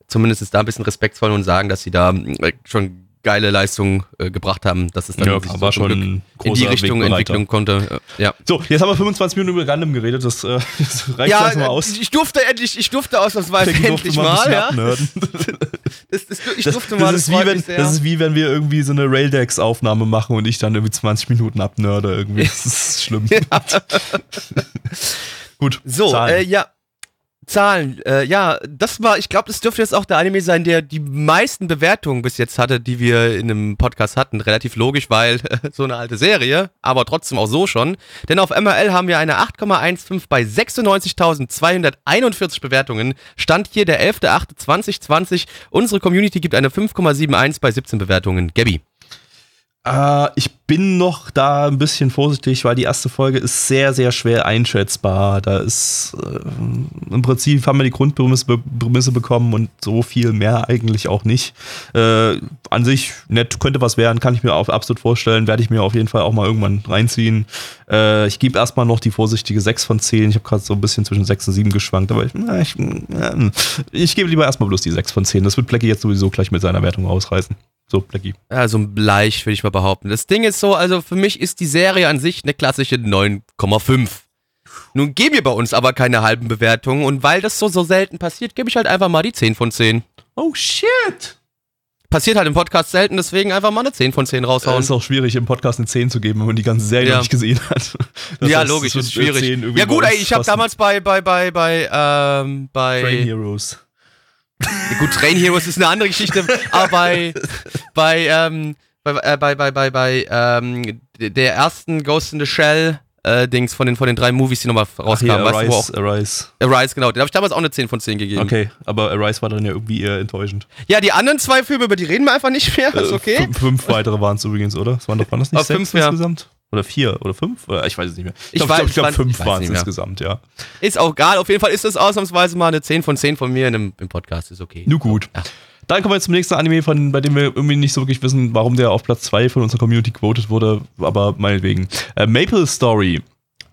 zumindest da ein bisschen respektvoll und sagen, dass sie da äh, schon geile Leistung äh, gebracht haben, dass es dann ja, so war schon in die Richtung entwickeln konnte. Ja. So, jetzt haben wir 25 Minuten über Gundam geredet, das, äh, das reicht ja, mal aus. Ich durfte endlich, ich durfte ausnahmsweise endlich mal. mal ja. das, das, ich durfte mal, das, ist wie wenn, das ist wie wenn wir irgendwie so eine Raildex-Aufnahme machen und ich dann irgendwie 20 Minuten abnörde irgendwie. Das ist schlimm. Gut. So, äh, ja. Zahlen, äh, ja, das war, ich glaube, das dürfte jetzt auch der Anime sein, der die meisten Bewertungen bis jetzt hatte, die wir in einem Podcast hatten. Relativ logisch, weil so eine alte Serie, aber trotzdem auch so schon. Denn auf MRL haben wir eine 8,15 bei 96.241 Bewertungen. Stand hier der 11.8.2020. Unsere Community gibt eine 5,71 bei 17 Bewertungen. Gabby. Äh, ich bin noch da ein bisschen vorsichtig, weil die erste Folge ist sehr, sehr schwer einschätzbar. Da ist äh, im Prinzip haben wir die Grundprämisse Prämisse bekommen und so viel mehr eigentlich auch nicht. Äh, an sich nett, könnte was werden, kann ich mir auch absolut vorstellen. Werde ich mir auf jeden Fall auch mal irgendwann reinziehen. Äh, ich gebe erstmal noch die vorsichtige 6 von 10. Ich habe gerade so ein bisschen zwischen 6 und 7 geschwankt, aber ich, na, ich, ich gebe lieber erstmal bloß die 6 von 10. Das wird Blackie jetzt sowieso gleich mit seiner Wertung ausreißen. So, Blackie. Ja, so leicht, würde ich mal behaupten. Das Ding ist so, also für mich ist die Serie an sich eine klassische 9,5. Nun geben wir bei uns aber keine halben Bewertungen und weil das so, so selten passiert, gebe ich halt einfach mal die 10 von 10. Oh shit! Passiert halt im Podcast selten, deswegen einfach mal eine 10 von 10 raushauen. Es ist auch schwierig, im Podcast eine 10 zu geben, wenn man die ganze Serie Ja. nicht gesehen hat. Das ja, heißt, logisch, ist schwierig. 10 irgendwie Ja gut, ey, ich habe damals bei, bei, bei, bei, ähm, bei... Train Heroes. Ja, gut, Train Heroes ist eine andere Geschichte, aber bei, bei, ähm, bei, äh, bei, bei, bei, bei ähm, der ersten Ghost in the Shell äh, Dings von den, von den drei Movies, die nochmal rauskamen, Hier, weißt du, wo auch Arise, Arise. Arise, genau, den habe ich damals auch eine 10 von 10 gegeben. Okay, aber Arise war dann ja irgendwie eher enttäuschend. Ja, die anderen zwei Filme, über die reden wir einfach nicht mehr, ist Äh, okay. fünf, fünf weitere waren es übrigens, oder? Es waren doch, waren das nicht Ah, sechs fünf, ja. Oder vier oder fünf? Oder, ich weiß es nicht mehr. Ich Ich glaube, glaub, weiß- fünf waren es insgesamt, ja. Ist auch egal, auf jeden Fall ist das ausnahmsweise mal eine 10 von 10 von mir in einem, im Podcast, ist okay. Nur gut. Ja. Dann kommen wir jetzt zum nächsten Anime, von, bei dem wir irgendwie nicht so wirklich wissen, warum der auf Platz 2 von unserer Community quoted wurde, aber meinetwegen. Äh, Maple Story.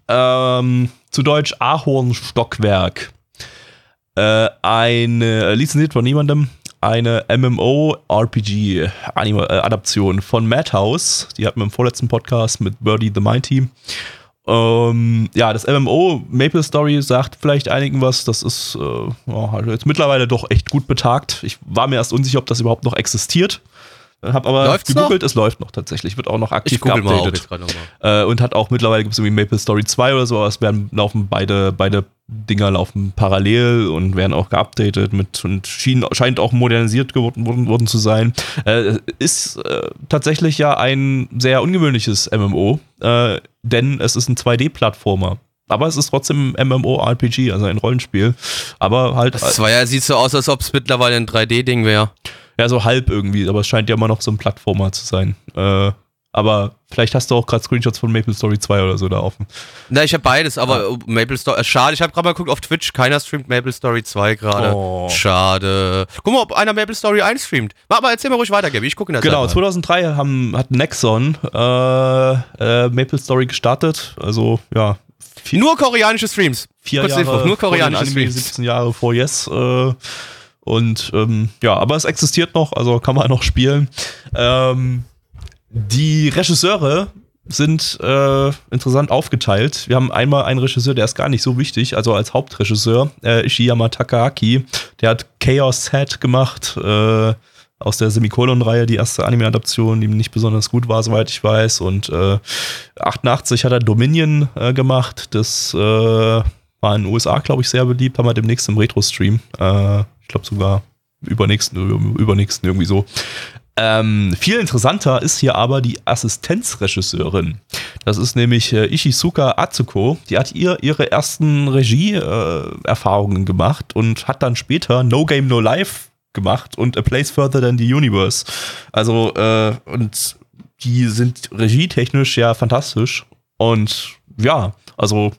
Ähm, zu Deutsch Ahornstockwerk. Äh, eine, lizenziert von niemandem, eine MMO-RPG-Adaption von Madhouse. Die hatten wir im vorletzten Podcast mit Birdie the Mighty. Ähm, ja, das MMO Maple Story sagt vielleicht einigen was. Das ist äh, ja, halt jetzt mittlerweile doch echt gut betagt. Ich war mir erst unsicher, ob das überhaupt noch existiert. Hab aber Läuft's gegoogelt, es läuft noch tatsächlich. Wird auch noch aktiv geupdatet. Äh, und hat auch mittlerweile gibt es irgendwie Maple Story 2 oder so, aber es werden laufen beide, beide Dinger laufen parallel und werden auch geupdatet mit und schien, scheint auch modernisiert geworden worden, worden zu sein. Äh, ist äh, tatsächlich ja ein sehr ungewöhnliches MMO, äh, denn es ist ein 2D-Plattformer. Aber es ist trotzdem ein MMORPG, also ein Rollenspiel. Aber halt Das war ja, sieht so aus, als ob es mittlerweile ein 3D-Ding wäre. Ja so halb irgendwie, aber es scheint ja immer noch so ein Plattformer zu sein. Äh, aber vielleicht hast du auch gerade Screenshots von Maple Story 2 oder so da offen. Na, ich habe beides, aber Maple Story, äh, schade, ich habe gerade mal geguckt auf Twitch, keiner streamt Maple Story 2 gerade. Oh. Schade. Guck mal, ob einer Maple Story 1 streamt. Mach mal, erzähl mal ruhig weiter, Gabi, ich gucke in der Genau, Zeit mal. 2003 haben, hat Nexon äh, äh, Maple Story gestartet. Also, ja, vier, Nur koreanische Streams. vier kurz Jahre Info, nur koreanische Streams. 17 Jahre vor Yes. Äh, und ähm, ja, aber es existiert noch, also kann man noch spielen. Ähm, die Regisseure sind äh, interessant aufgeteilt. Wir haben einmal einen Regisseur, der ist gar nicht so wichtig, also als Hauptregisseur, äh, Ishiyama Takahaki. Der hat Chaos Set gemacht, äh, aus der Semikolon-Reihe, die erste Anime-Adaption, die nicht besonders gut war, soweit ich weiß. Und äh, 88 hat er Dominion äh, gemacht. Das äh, war in den USA, glaube ich, sehr beliebt. Haben wir demnächst im Retro-Stream. Äh, glaube sogar übernächsten, über- übernächsten irgendwie so. Ähm, viel interessanter ist hier aber die Assistenzregisseurin. Das ist nämlich äh, Ishizuka Atsuko. Die hat ihr ihre ersten Regie-Erfahrungen gemacht und hat dann später No Game No Life gemacht und A Place Further Than the Universe. Also, äh, und die sind regietechnisch ja fantastisch. Und ja, also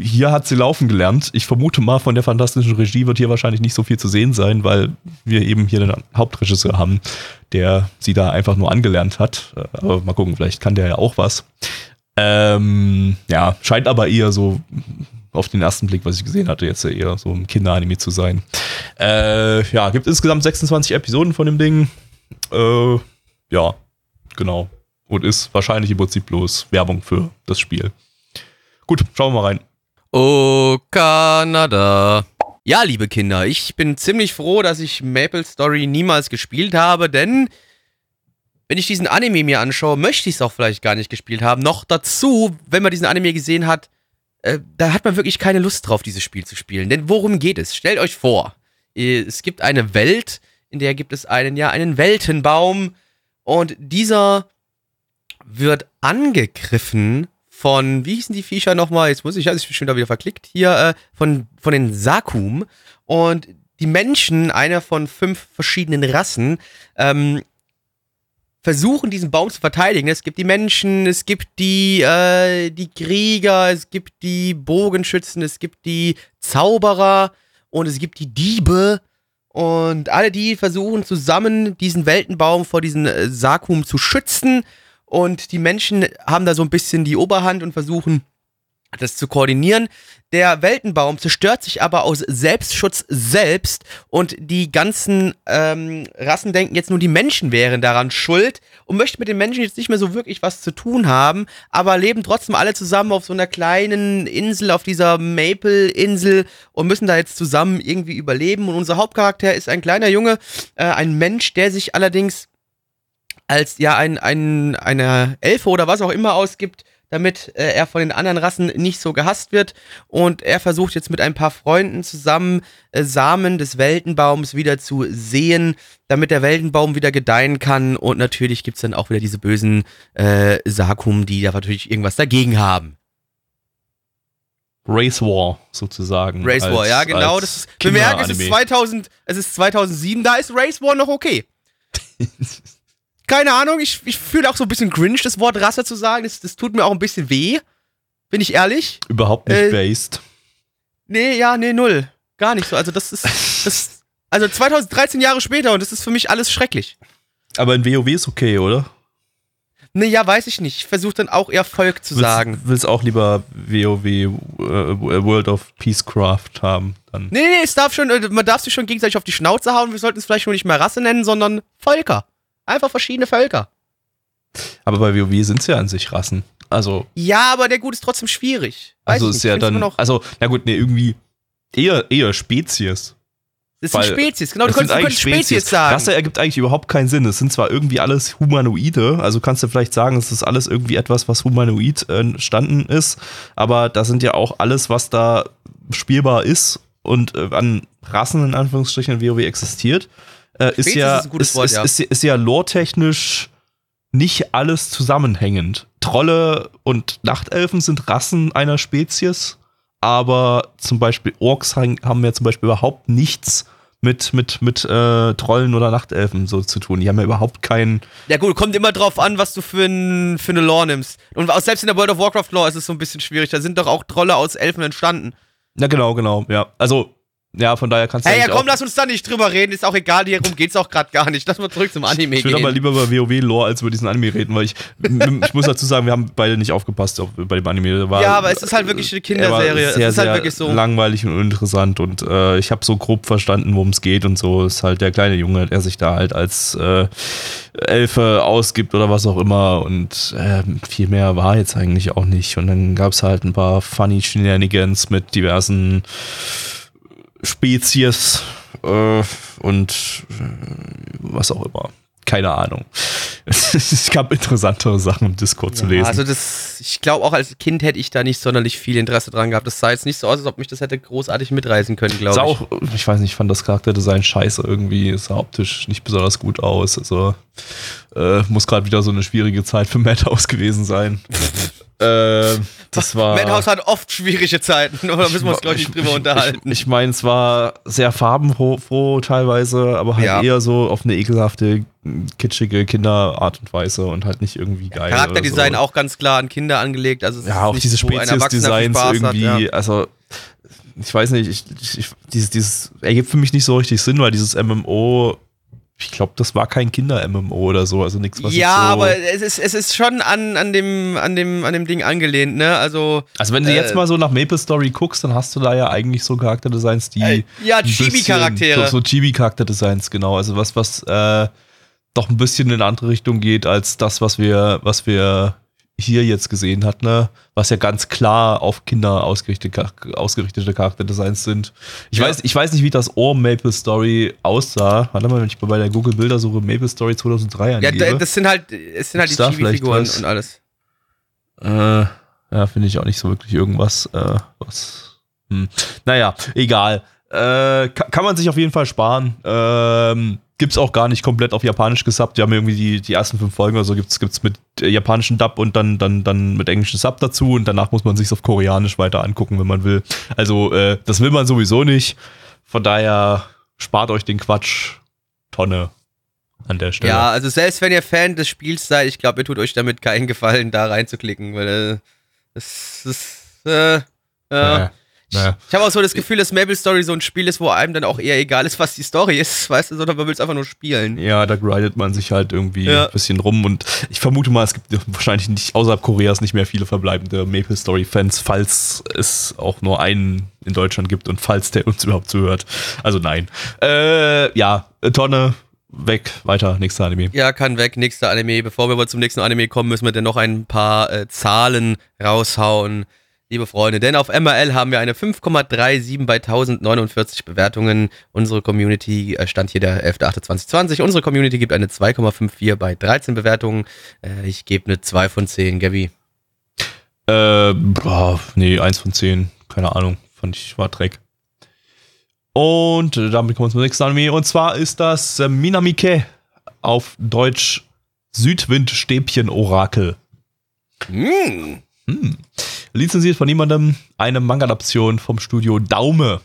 hier hat sie laufen gelernt. Ich vermute mal, von der fantastischen Regie wird hier wahrscheinlich nicht so viel zu sehen sein, weil wir eben hier den Hauptregisseur haben, der sie da einfach nur angelernt hat. Aber mal gucken, vielleicht kann der ja auch was. Ähm, ja, scheint aber eher so auf den ersten Blick, was ich gesehen hatte, jetzt eher so ein Kinderanime zu sein. Äh, ja, gibt insgesamt 26 Episoden von dem Ding. Äh, ja, genau. Und ist wahrscheinlich im Prinzip bloß Werbung für das Spiel. Gut, schauen wir mal rein. Oh, Kanada. Ja, liebe Kinder, ich bin ziemlich froh, dass ich Maple Story niemals gespielt habe, denn wenn ich diesen Anime mir anschaue, möchte ich es auch vielleicht gar nicht gespielt haben. Noch dazu, wenn man diesen Anime gesehen hat, äh, da hat man wirklich keine Lust drauf, dieses Spiel zu spielen. Denn worum geht es? Stellt euch vor, äh, es gibt eine Welt, in der gibt es einen, ja, einen Weltenbaum und dieser wird angegriffen von, wie hießen die Viecher nochmal? Jetzt muss ich, ja, ich bin schon da wieder verklickt. Hier, äh, von, von den Sakum. Und die Menschen, einer von fünf verschiedenen Rassen, ähm, versuchen, diesen Baum zu verteidigen. Es gibt die Menschen, es gibt die, äh, die Krieger, es gibt die Bogenschützen, es gibt die Zauberer und es gibt die Diebe. Und alle die versuchen zusammen diesen Weltenbaum vor diesem äh, Sakum zu schützen. Und die Menschen haben da so ein bisschen die Oberhand und versuchen das zu koordinieren. Der Weltenbaum zerstört sich aber aus Selbstschutz selbst und die ganzen ähm, Rassen denken jetzt nur, die Menschen wären daran schuld und möchten mit den Menschen jetzt nicht mehr so wirklich was zu tun haben, aber leben trotzdem alle zusammen auf so einer kleinen Insel, auf dieser Maple-Insel und müssen da jetzt zusammen irgendwie überleben. Und unser Hauptcharakter ist ein kleiner Junge, äh, ein Mensch, der sich allerdings als ja ein, ein, eine Elfe oder was auch immer ausgibt, damit äh, er von den anderen Rassen nicht so gehasst wird. Und er versucht jetzt mit ein paar Freunden zusammen äh, Samen des Weltenbaums wieder zu sehen, damit der Weltenbaum wieder gedeihen kann. Und natürlich gibt es dann auch wieder diese bösen äh, Sakum, die da natürlich irgendwas dagegen haben. Race War sozusagen. Race War, ja genau. Das ist, bemerke, es ist 2000, es ist 2007, da ist Race War noch okay. keine Ahnung, ich, ich fühle auch so ein bisschen cringe, das Wort Rasse zu sagen. Das, das tut mir auch ein bisschen weh. Bin ich ehrlich? Überhaupt nicht äh, based. Nee, ja, nee, null. Gar nicht so. Also, das ist. Das, also 2013 Jahre später und das ist für mich alles schrecklich. Aber in WoW ist okay, oder? Nee, ja, weiß ich nicht. Ich versuche dann auch eher Volk zu willst, sagen. Willst auch lieber WoW äh, World of Peacecraft haben? Dann. Nee, nee, es darf schon, äh, man darf sich schon gegenseitig auf die Schnauze hauen. Wir sollten es vielleicht schon nicht mehr Rasse nennen, sondern Volker. Einfach verschiedene Völker. Aber bei WoW sind es ja an sich Rassen. Also. Ja, aber der Gut ist trotzdem schwierig. Weiß also ist ja dann. Also, na gut, nee, irgendwie eher, eher Spezies. Das sind Spezies, genau, du könntest, Spezies. Spezies sagen. Rasse ergibt eigentlich überhaupt keinen Sinn. Es sind zwar irgendwie alles Humanoide, also kannst du vielleicht sagen, es ist alles irgendwie etwas, was humanoid entstanden ist, aber da sind ja auch alles, was da spielbar ist und äh, an Rassen in Anführungsstrichen in WoW existiert, äh, ist, ja, ist, ist, Wort, ja. Ist, ist, ja lore-technisch nicht alles zusammenhängend. Trolle und Nachtelfen sind Rassen einer Spezies, aber zum Beispiel Orks haben ja zum Beispiel überhaupt nichts mit, mit, mit äh, Trollen oder Nachtelfen so zu tun. Die haben ja überhaupt keinen. Ja, gut, kommt immer drauf an, was du für, ein, für eine Lore nimmst. Und auch selbst in der World of Warcraft Lore ist es so ein bisschen schwierig. Da sind doch auch Trolle aus Elfen entstanden. Ja, genau, genau, ja. Also, ja, von daher kannst du. Hey, ja, komm, lass uns da nicht drüber reden. Ist auch egal, hierum geht's auch gerade gar nicht. Lass mal zurück zum Anime ich, ich würde aber lieber über WoW-Lore als über diesen Anime reden, weil ich, ich muss dazu sagen, wir haben beide nicht aufgepasst auf, bei dem Anime. War, ja, aber es ist halt wirklich eine Kinderserie. Sehr, es ist halt wirklich so. langweilig und uninteressant und äh, ich habe so grob verstanden, worum es geht und so. Ist halt der kleine Junge, der sich da halt als äh, Elfe ausgibt oder was auch immer und äh, viel mehr war jetzt eigentlich auch nicht. Und dann gab es halt ein paar funny Shenanigans mit diversen Spezies äh, und äh, was auch immer. Keine Ahnung. es gab interessantere Sachen im Discord ja, zu lesen. Also das, ich glaube auch als Kind hätte ich da nicht sonderlich viel Interesse dran gehabt. Das sah jetzt nicht so aus, als ob mich das hätte großartig mitreißen können, glaube ich. Auch, ich weiß nicht, ich fand das Charakterdesign scheiße irgendwie. Es sah optisch nicht besonders gut aus. Also äh, muss gerade wieder so eine schwierige Zeit für Madhouse gewesen sein. äh, das war. Madhouse hat oft schwierige Zeiten, oder müssen wir uns, glaube ich, nicht drüber ich, unterhalten. Ich, ich meine, es war sehr farbenfroh teilweise, aber halt ja. eher so auf eine ekelhafte, kitschige Kinderart und Weise und halt nicht irgendwie geil. Ja, Charakterdesign so. auch ganz klar an Kinder angelegt. Also ja, auch diese Spezies-Designs irgendwie, hat, ja. also ich weiß nicht, ich, ich, dieses, dieses ergibt für mich nicht so richtig Sinn, weil dieses MMO ich glaube, das war kein Kinder-MMO oder so, also nichts, was Ja, so aber es ist, es ist schon an, an, dem, an, dem, an dem Ding angelehnt, ne? Also, also wenn du äh, jetzt mal so nach Maple Story guckst, dann hast du da ja eigentlich so Charakterdesigns, die. Äh, ja, Chibi-Charaktere. So, so Chibi-Charakterdesigns, genau. Also was, was äh, doch ein bisschen in eine andere Richtung geht als das, was wir, was wir hier jetzt gesehen hat, ne, was ja ganz klar auf Kinder ausgerichtete, ausgerichtete Charakterdesigns sind. Ich, ja. weiß, ich weiß nicht, wie das Ohr Maple Story aussah. Warte mal, wenn ich bei der Google Bildersuche Maple Story 2003 angebe. Ja, das sind halt, es sind halt die Chibi-Figuren und alles. Äh, ja, finde ich auch nicht so wirklich irgendwas, äh, was. Hm. Naja, egal. Äh, kann man sich auf jeden Fall sparen. Ähm, gibt's auch gar nicht komplett auf Japanisch gesubbt. Die haben irgendwie die, die ersten fünf Folgen oder so gibt's, gibt's mit äh, japanischen Dub und dann, dann, dann mit englischem Sub dazu und danach muss man sich auf Koreanisch weiter angucken, wenn man will. Also, äh, das will man sowieso nicht. Von daher spart euch den Quatsch. Tonne. an der Stelle. Ja, also selbst wenn ihr Fan des Spiels seid, ich glaube, ihr tut euch damit keinen Gefallen, da reinzuklicken, weil äh, das ist, äh, ja. Naja. Ich habe auch so das Gefühl, dass Maple Story so ein Spiel ist, wo einem dann auch eher egal ist, was die Story ist, weißt du, sondern man will es einfach nur spielen. Ja, da grindet man sich halt irgendwie Ja. ein bisschen rum und ich vermute mal, es gibt wahrscheinlich nicht außerhalb Koreas nicht mehr viele verbleibende Maple Story Fans, falls es auch nur einen in Deutschland gibt und falls der uns überhaupt zuhört. Also nein. Äh, ja, Tonne, weg, weiter, nächster Anime. Ja, kann weg, nächster Anime. Bevor wir aber zum nächsten Anime kommen, müssen wir dann noch ein paar äh, Zahlen raushauen, liebe Freunde. Denn auf MRL haben wir eine 5,37 bei 1049 Bewertungen. Unsere Community äh, stand hier der 11.8.2020. Unsere Community gibt eine 2,54 bei 13 Bewertungen. Äh, ich gebe eine 2 von 10, Gabi. Äh, boah, nee, eins von zehn, keine Ahnung, fand ich, war Dreck. Und damit kommen wir zum nächsten Anime und zwar ist das äh, Minamike auf Deutsch Südwindstäbchen-Orakel. Mm. Hm. Lizenziert von niemandem, eine Manga-Adaption vom Studio Daume.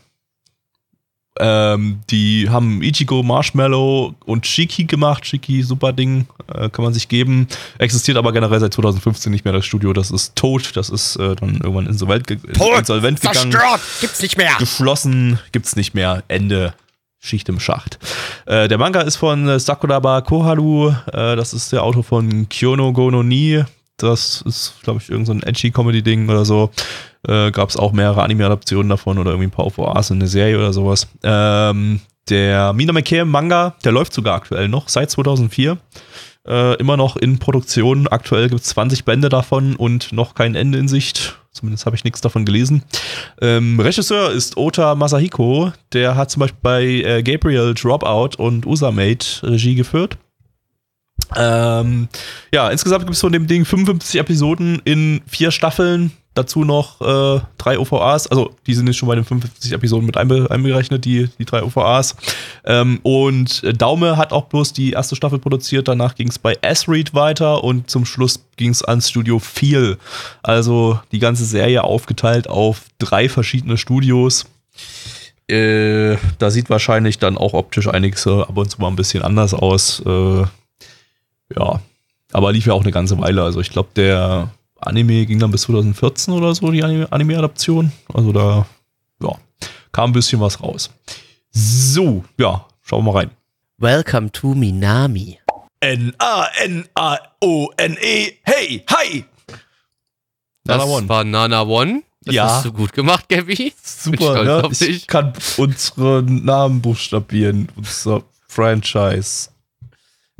Ähm, die haben Ichigo, Marshmallow und Shiki gemacht. Shiki, super Ding, äh, kann man sich geben. Existiert aber generell seit 2015 nicht mehr das Studio. Das ist tot. Das ist äh, dann irgendwann insolvent, ge insolvent gegangen. Gibt's nicht mehr! Geschlossen, gibt's nicht mehr. Ende. Schicht im Schacht. Äh, der Manga ist von äh, Sakuraba Koharu. Äh, das ist der Autor von Kyono Go no Ni. Das ist, glaube ich, irgendein so ein Edgy-Comedy-Ding oder so. Äh, Gab es auch mehrere Anime-Adaptionen davon oder irgendwie ein paar OVAs in eine Serie oder sowas. Ähm, der Minamike Manga, der läuft sogar aktuell noch, seit 2004. Äh, immer noch in Produktion. Aktuell gibt es 20 Bände davon und noch kein Ende in Sicht. Zumindest habe ich nichts davon gelesen. Ähm, Regisseur ist Ota Masahiko. Der hat zum Beispiel bei äh, Gabriel Dropout und Usamate Regie geführt. Ähm, ja, insgesamt gibt es von dem Ding 55 Episoden in vier Staffeln. Dazu noch äh, drei OVAs. Also, die sind jetzt schon bei den 55 Episoden mit einbe einberechnet, die, die drei OVAs. Ähm, und Daume hat auch bloß die erste Staffel produziert. Danach ging es bei S-Read weiter und zum Schluss ging es ans Studio Feel. Also, die ganze Serie aufgeteilt auf drei verschiedene Studios. Äh, da sieht wahrscheinlich dann auch optisch einiges äh, ab und zu mal ein bisschen anders aus. Äh, ja, aber lief ja auch eine ganze Weile. Also ich glaube, der Anime ging dann bis 2014 oder so, die Anime- Anime-Adaption. also da, ja, kam ein bisschen was raus. So, ja, schauen wir mal rein. Welcome to Minami. N-A-N-A-O-N-E, hey, hi! Das Nana One. war Nana One. Das Ja. hast du gut gemacht, Gabi. Bin Super, ne? Ich kann unsere Namen buchstabieren, unser Franchise.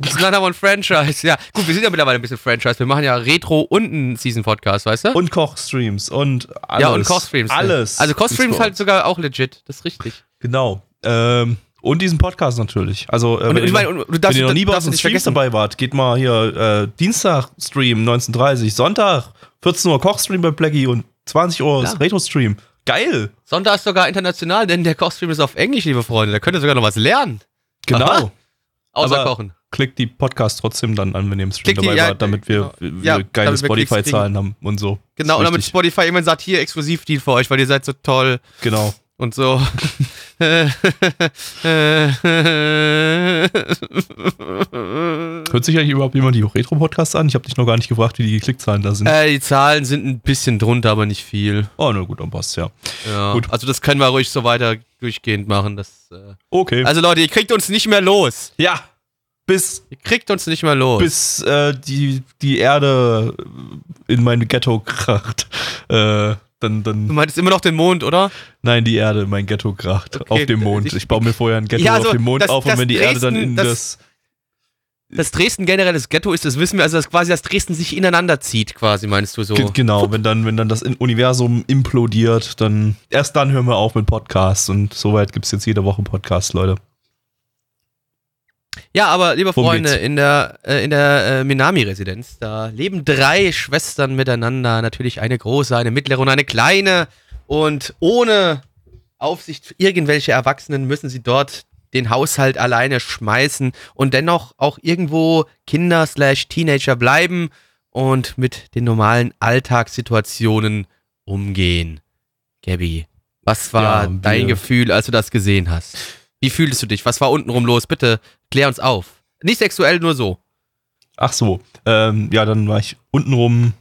Das ist Nana One Franchise. Ja, gut, wir sind ja mittlerweile ein bisschen Franchise. Wir machen ja Retro und einen Season-Podcast, weißt du? Und Kochstreams und alles. ja, und Kochstreams. Alles. Also Kochstreams halt sogar auch legit. Das ist richtig. Genau. Ähm, und diesen Podcast natürlich. Also, äh, Und wenn, ich noch, und wenn ihr noch nie bei uns Streams dabei wart, geht mal hier äh, Dienstag-Stream 19.30 Sonntag 14 Uhr Kochstream bei Blackie und 20 Uhr Ja. Retro-Stream. Geil. Sonntag ist sogar international, denn der Kochstream ist auf Englisch, liebe Freunde. Da könnt ihr sogar noch was lernen. Genau. Aha. Außer Aber- Kochen. Klickt die Podcast trotzdem dann an, wenn ihr im Stream dabei ja, wart, damit wir, genau. Ja, geile Spotify-Zahlen haben und so. Genau, und damit. Spotify irgendwann sagt, hier Exklusivdeal für euch, weil ihr seid so toll Genau. und so. Hört sich eigentlich überhaupt jemand die Retro-Podcasts an? Ich habe dich noch gar nicht gefragt, wie die Klickzahlen da sind. äh, die Zahlen sind ein bisschen drunter, aber nicht viel. Oh, na gut, dann passt ja. Ja. Gut. Also das können wir ruhig so weiter durchgehend machen. Das, äh Okay. also Leute, ihr kriegt uns nicht mehr los. ja. Bis Ihr kriegt uns nicht mehr los. bis äh, die, die Erde in mein Ghetto kracht. Äh, dann, du dann, meintest immer noch den Mond, oder? nein, die Erde in mein Ghetto kracht. Okay, auf dem Mond. ich- Ich baue mir vorher ein Ghetto Ja, also auf dem Mond das- auf das und wenn die Erde dann Dresden, in das- das. Dass Dresden generell das Ghetto ist, das wissen wir. Also dass quasi, dass Dresden sich ineinander zieht, quasi, meinst du so? Ge- Genau, wenn dann, wenn dann das Universum implodiert, dann erst dann hören wir auf mit Podcasts und soweit gibt es jetzt jede Woche Podcasts, Leute. Ja, aber liebe Freunde, in der, äh, in der äh, Minami-Residenz, da leben drei Schwestern miteinander. Natürlich eine große, eine mittlere und eine kleine. Und ohne Aufsicht irgendwelche Erwachsenen müssen sie dort den Haushalt alleine schmeißen und dennoch auch irgendwo Kinder slash Teenager bleiben und mit den normalen Alltagssituationen umgehen. Gabby, was war Ja, dein Gefühl, als du das gesehen hast? Wie fühltest du dich? Was war untenrum los? Bitte klär uns auf. Nicht sexuell, nur so. Ach so. Ähm, ja, dann war ich untenrum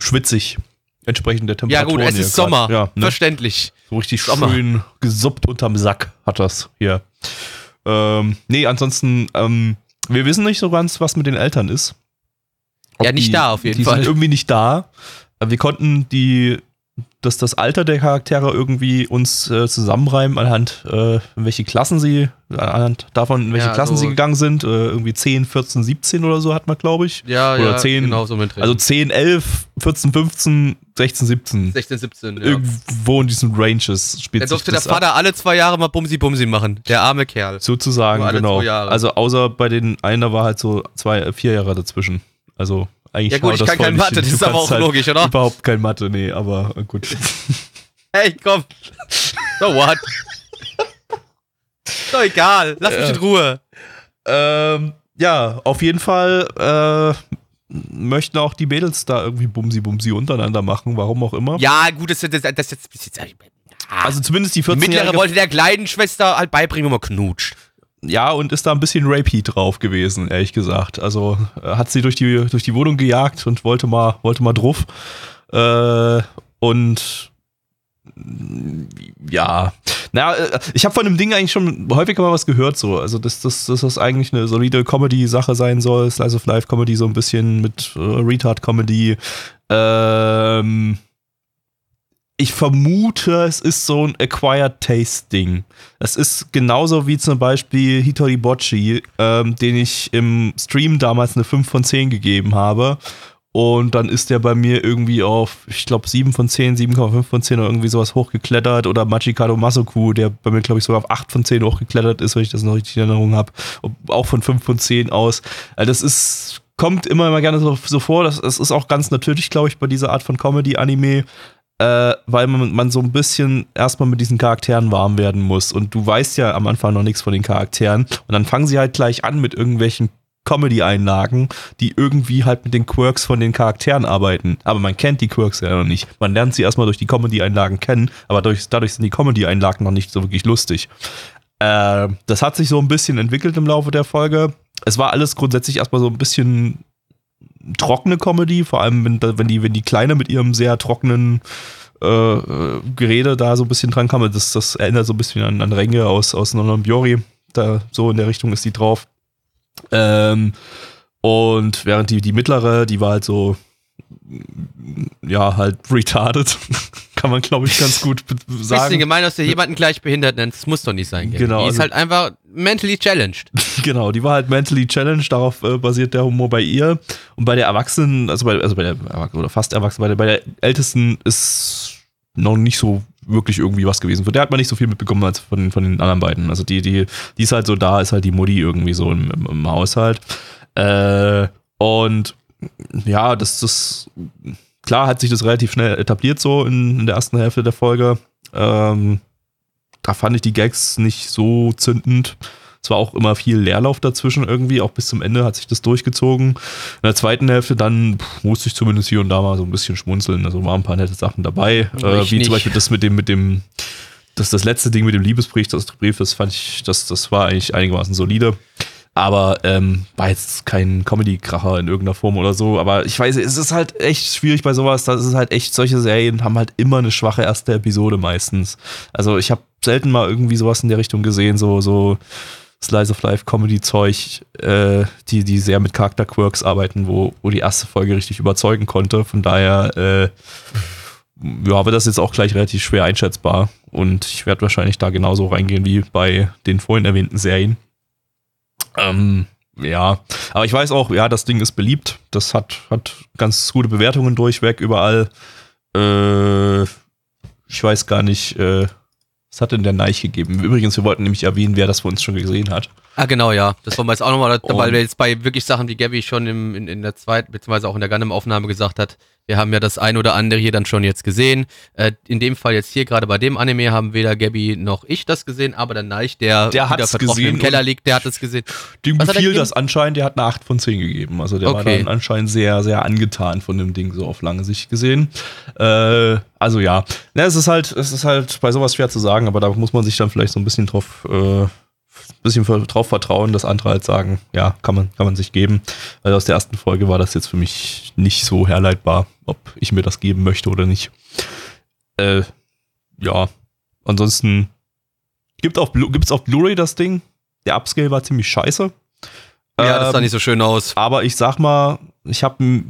schwitzig. Entsprechend der Ja Temperatur. gut, es ist Sommer. Ja, ne? Verständlich. So richtig Sommer. schön gesuppt unterm Sack hat das hier. Ähm, nee, ansonsten, ähm, wir wissen nicht so ganz, was mit den Eltern ist. Ob Ja, nicht die, da auf jeden die Fall. sind irgendwie nicht da. Wir konnten die, dass das Alter der Charaktere irgendwie uns äh, zusammenreimen anhand, äh, welche Klassen sie, anhand davon, in welche Ja, Klassen also- sie gegangen sind. Äh, irgendwie 10, 14, 17 oder so hat man, glaube ich. Ja, Oder ja, 10, genau so mit. Also 10, 11, 14, 15, 16, 17. 16, 17. Ja. Irgendwo in diesen Ranges spielt Da sich durfte der das ab. Vater alle zwei Jahre mal Bumsi Bumsi machen. Der arme Kerl. Sozusagen, genau. Also außer bei den einen, da war halt so zwei, vier Jahre dazwischen. Also eigentlich Ja gut, ich kann kein Mathe, das ist aber auch halt logisch, oder? Überhaupt kein Mathe, nee, aber gut. Hey, komm. So what? Doch egal. Lass mich Ja. in Ruhe. ähm, ja, auf jeden Fall äh, möchten auch die Mädels da irgendwie Bumsi Bumsi untereinander machen, warum auch immer. Ja, gut, das, das, das, das jetzt. Das jetzt Also zumindest die 14 Mittlere wollte der kleinen Schwester halt beibringen, wie man knutscht. Ja, und ist da ein bisschen rapey drauf gewesen, ehrlich gesagt. Also äh, hat sie durch die, durch die Wohnung gejagt und wollte mal, wollte mal drauf. Äh, und mm, ja, naja, äh, ich habe von dem Ding eigentlich schon häufiger mal was gehört, so. Also, dass, dass, dass das eigentlich eine solide Comedy-Sache sein soll, Slice of Life Comedy, so ein bisschen mit äh, Retard-Comedy. Ähm, ich vermute, es ist so ein Acquired Taste-Ding. Es ist genauso wie zum Beispiel Hitori Bocci, ähm, den ich im Stream damals eine 5 von 10 gegeben habe. Und dann ist der bei mir irgendwie auf, ich glaube, 7 von 10, 7,5 von 10 oder irgendwie sowas hochgeklettert. Oder Machikado Masoku, der bei mir, glaube ich, sogar auf 8 von 10 hochgeklettert ist, wenn ich das noch richtig in Erinnerung habe. Auch von 5 von 10 aus. Also das ist, kommt immer, immer gerne so, so vor. Das, das ist auch ganz natürlich, glaube ich, bei dieser Art von Comedy-Anime äh, weil man, man so ein bisschen erstmal mit diesen Charakteren warm werden muss. Und du weißt ja am Anfang noch nichts von den Charakteren. Und dann fangen sie halt gleich an mit irgendwelchen Comedy-Einlagen, die irgendwie halt mit den Quirks von den Charakteren arbeiten. Aber man kennt die Quirks ja noch nicht. Man lernt sie erstmal durch die Comedy-Einlagen kennen, aber durch, dadurch sind die Comedy-Einlagen noch nicht so wirklich lustig. Äh, das hat sich so ein bisschen entwickelt im Laufe der Folge. Es war alles grundsätzlich erstmal so ein bisschen trockene Comedy, vor allem wenn, wenn, die, wenn die Kleine mit ihrem sehr trockenen äh, äh, Gerede da so ein bisschen dran kam. Das, das erinnert so ein bisschen an, an Renge aus, aus Nononbiori. Da so in der Richtung ist die drauf. Ähm, und während die, die mittlere, die war halt so, ja, halt retarded. Kann man, glaube ich, ganz gut be- Bisschen sagen. gemein, dass du jemanden gleich behindert nennst. Das muss doch nicht sein. Gary. Genau, Die ist also- halt einfach mentally challenged. Genau, die war halt mentally challenged, darauf äh, basiert der Humor bei ihr. Und bei der Erwachsenen, also bei, also bei der Erwachsenen oder fast Erwachsenen, bei der, bei der Ältesten ist noch nicht so wirklich irgendwie was gewesen. Von der hat man nicht so viel mitbekommen als von, von den anderen beiden. Also die, die, die ist halt so da, ist halt die Mutti irgendwie so im, im, im Haushalt. Äh, und ja, das, das, klar hat sich das relativ schnell etabliert so in, in der ersten Hälfte der Folge. Ähm, da fand ich die Gags nicht so zündend. Es war auch immer viel Leerlauf dazwischen irgendwie, auch bis zum Ende hat sich das durchgezogen. In der zweiten Hälfte dann pff, musste ich zumindest hier und da mal so ein bisschen schmunzeln. Also waren ein paar nette Sachen dabei. Äh, wie nicht. zum Beispiel das mit dem, mit dem, das, das letzte Ding mit dem Liebesbrief, das Brief, das fand ich, das, das war eigentlich einigermaßen solide. Aber ähm, war jetzt kein Comedy-Kracher in irgendeiner Form oder so. Aber ich weiß, es ist halt echt schwierig bei sowas. Das ist halt echt, solche Serien haben halt immer eine schwache erste Episode meistens. Also ich habe selten mal irgendwie sowas in der Richtung gesehen, so, so Slice of Life Comedy-Zeug, äh, die, die sehr mit Charakter-Quirks arbeiten, wo, wo die erste Folge richtig überzeugen konnte. Von daher, äh, ja, wird das jetzt auch gleich relativ schwer einschätzbar. Und ich werde wahrscheinlich da genauso reingehen wie bei den vorhin erwähnten Serien. Ähm, ja, aber ich weiß auch, ja, das Ding ist beliebt. Das hat, hat ganz gute Bewertungen durchweg überall. Äh, ich weiß gar nicht, äh, was hat denn der Neich gegeben? Übrigens, wir wollten nämlich erwähnen, wer das von uns schon gesehen hat. Ah, genau, ja. Das wollen wir jetzt auch nochmal, weil wir jetzt bei wirklich Sachen, wie Gabby schon im, in, in der zweiten, beziehungsweise auch in der Gundam-Aufnahme gesagt hat, wir haben ja das ein oder andere hier dann schon jetzt gesehen. Äh, in dem Fall jetzt hier, gerade bei dem Anime, haben weder Gabby noch ich das gesehen, aber der Neich, der, Der wieder gesehen im Keller liegt, der hat es gesehen. Dem Was gefiel das anscheinend, der hat eine 8 von 10 gegeben. Also der war Okay. dann anscheinend sehr, sehr angetan von dem Ding, so auf lange Sicht gesehen. Äh, also ja. Na, es ist halt, es ist halt bei sowas schwer zu sagen, aber da muss man sich dann vielleicht so ein bisschen drauf äh, bisschen drauf vertrauen, dass andere halt sagen, ja, kann man, kann man sich geben. Weil aus der ersten Folge war das jetzt für mich nicht so herleitbar, ob ich mir das geben möchte oder nicht. Äh, ja, ansonsten gibt es auf Blu-ray das Ding. Der Upscale war ziemlich scheiße. Ja, das sah ähm, nicht so schön aus. Aber ich sag mal, ich habe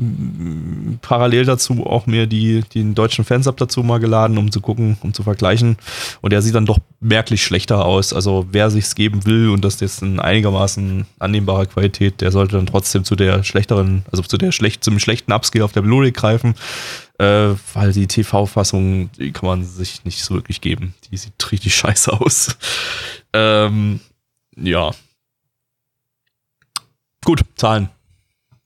parallel dazu auch mir die, den deutschen Fansub dazu mal geladen, um zu gucken, um zu vergleichen. Und der sieht dann doch merklich schlechter aus. Also wer sich's geben will und das jetzt in einigermaßen annehmbarer Qualität, der sollte dann trotzdem zu der schlechteren, also zu der schlecht, zum schlechten Upscale auf der Blu-ray greifen. Äh, weil die TV-Fassung, die kann man sich nicht so wirklich geben. Die sieht richtig scheiße aus. ähm, ja. Gut, Zahlen.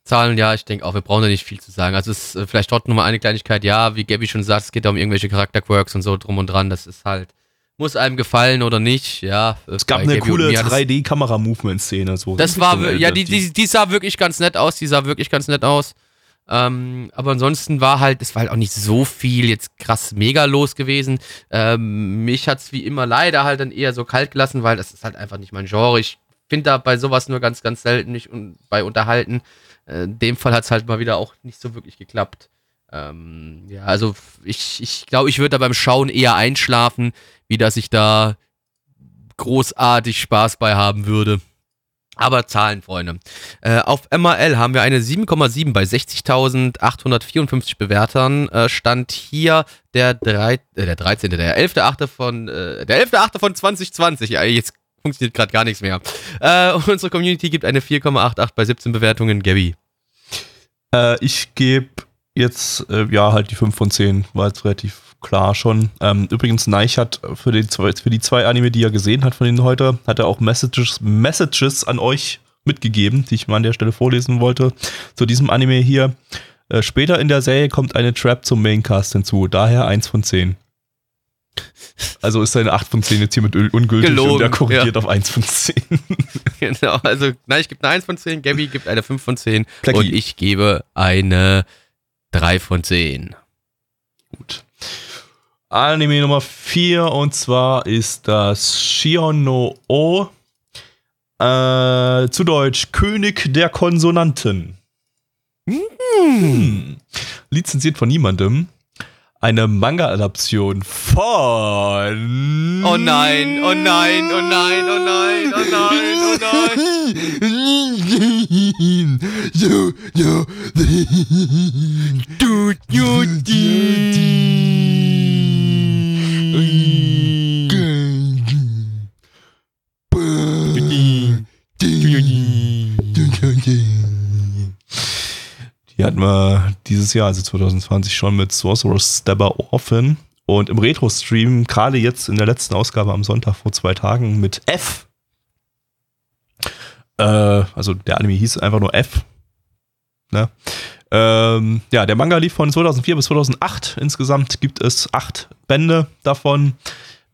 Zahlen, ja, ich denke auch, wir brauchen da nicht viel zu sagen. Also es ist äh, vielleicht trotzdem nur mal eine Kleinigkeit, ja, wie Gabby schon sagt, es geht da um irgendwelche Charakterquirks und so drum und dran. Das ist halt, muss einem gefallen oder nicht, ja. Es gab eine Gabby coole 3D-Kamera-Movement-Szene. So. Das war, ja, die, die, die sah wirklich ganz nett aus, die sah wirklich ganz nett aus. Ähm, aber ansonsten war halt, es war halt auch nicht so viel jetzt krass mega los gewesen. Ähm, mich hat's wie immer leider halt dann eher so kalt gelassen, weil das ist halt einfach nicht mein Genre. Ich finde da bei sowas nur ganz, ganz selten nicht un bei unterhalten. Äh, in dem Fall hat es halt mal wieder auch nicht so wirklich geklappt. Ähm, ja, also ich, ich glaube, ich würde da beim Schauen eher einschlafen, wie dass ich da großartig Spaß bei haben würde. Aber Zahlen, Freunde. Äh, auf MRL haben wir eine 7,7 bei 60.854 Bewertern. Äh, stand hier der, drei, äh, der 13., der 11.8. von, äh, der 11.8. von 2020. Ja, jetzt funktioniert gerade gar nichts mehr. Äh, unsere Community gibt eine 4,88 bei 17 Bewertungen. Gabby. Äh, ich gebe jetzt, äh, ja, halt die 5 von 10, war jetzt relativ klar schon. Ähm, übrigens, Neich hat für die, zwei, für die zwei Anime, die er gesehen hat von Ihnen heute, hat er auch Messages, Messages an euch mitgegeben, die ich mal an der Stelle vorlesen wollte. Zu diesem Anime hier. Äh, später in der Serie kommt eine Trap zum Maincast hinzu, daher 1 von 10. Also ist seine 8 von 10 jetzt hier mit ungültig Gelogen, und der korrigiert ja. auf 1 von 10. genau, also nein, ich gebe eine 1 von 10, Gabby gibt eine 5 von 10 Plaki. und ich gebe eine 3 von 10. Gut. Anime Nummer 4 und zwar ist das Shion no O. Äh, zu Deutsch König der Konsonanten. Hm. Lizenziert von niemandem eine Manga-Adaption von. Oh nein, oh nein, oh nein, oh nein, oh nein, oh nein. So, so, du, du, Die hatten wir dieses Jahr, also 2020, schon mit Sorcerer's Stabber Orphan. Und im Retro-Stream, gerade jetzt in der letzten Ausgabe am Sonntag vor zwei Tagen mit F. Äh, also der Anime hieß einfach nur F. Ne? Ähm, ja, der Manga lief von 2004 bis 2008. Insgesamt gibt es acht Bände davon.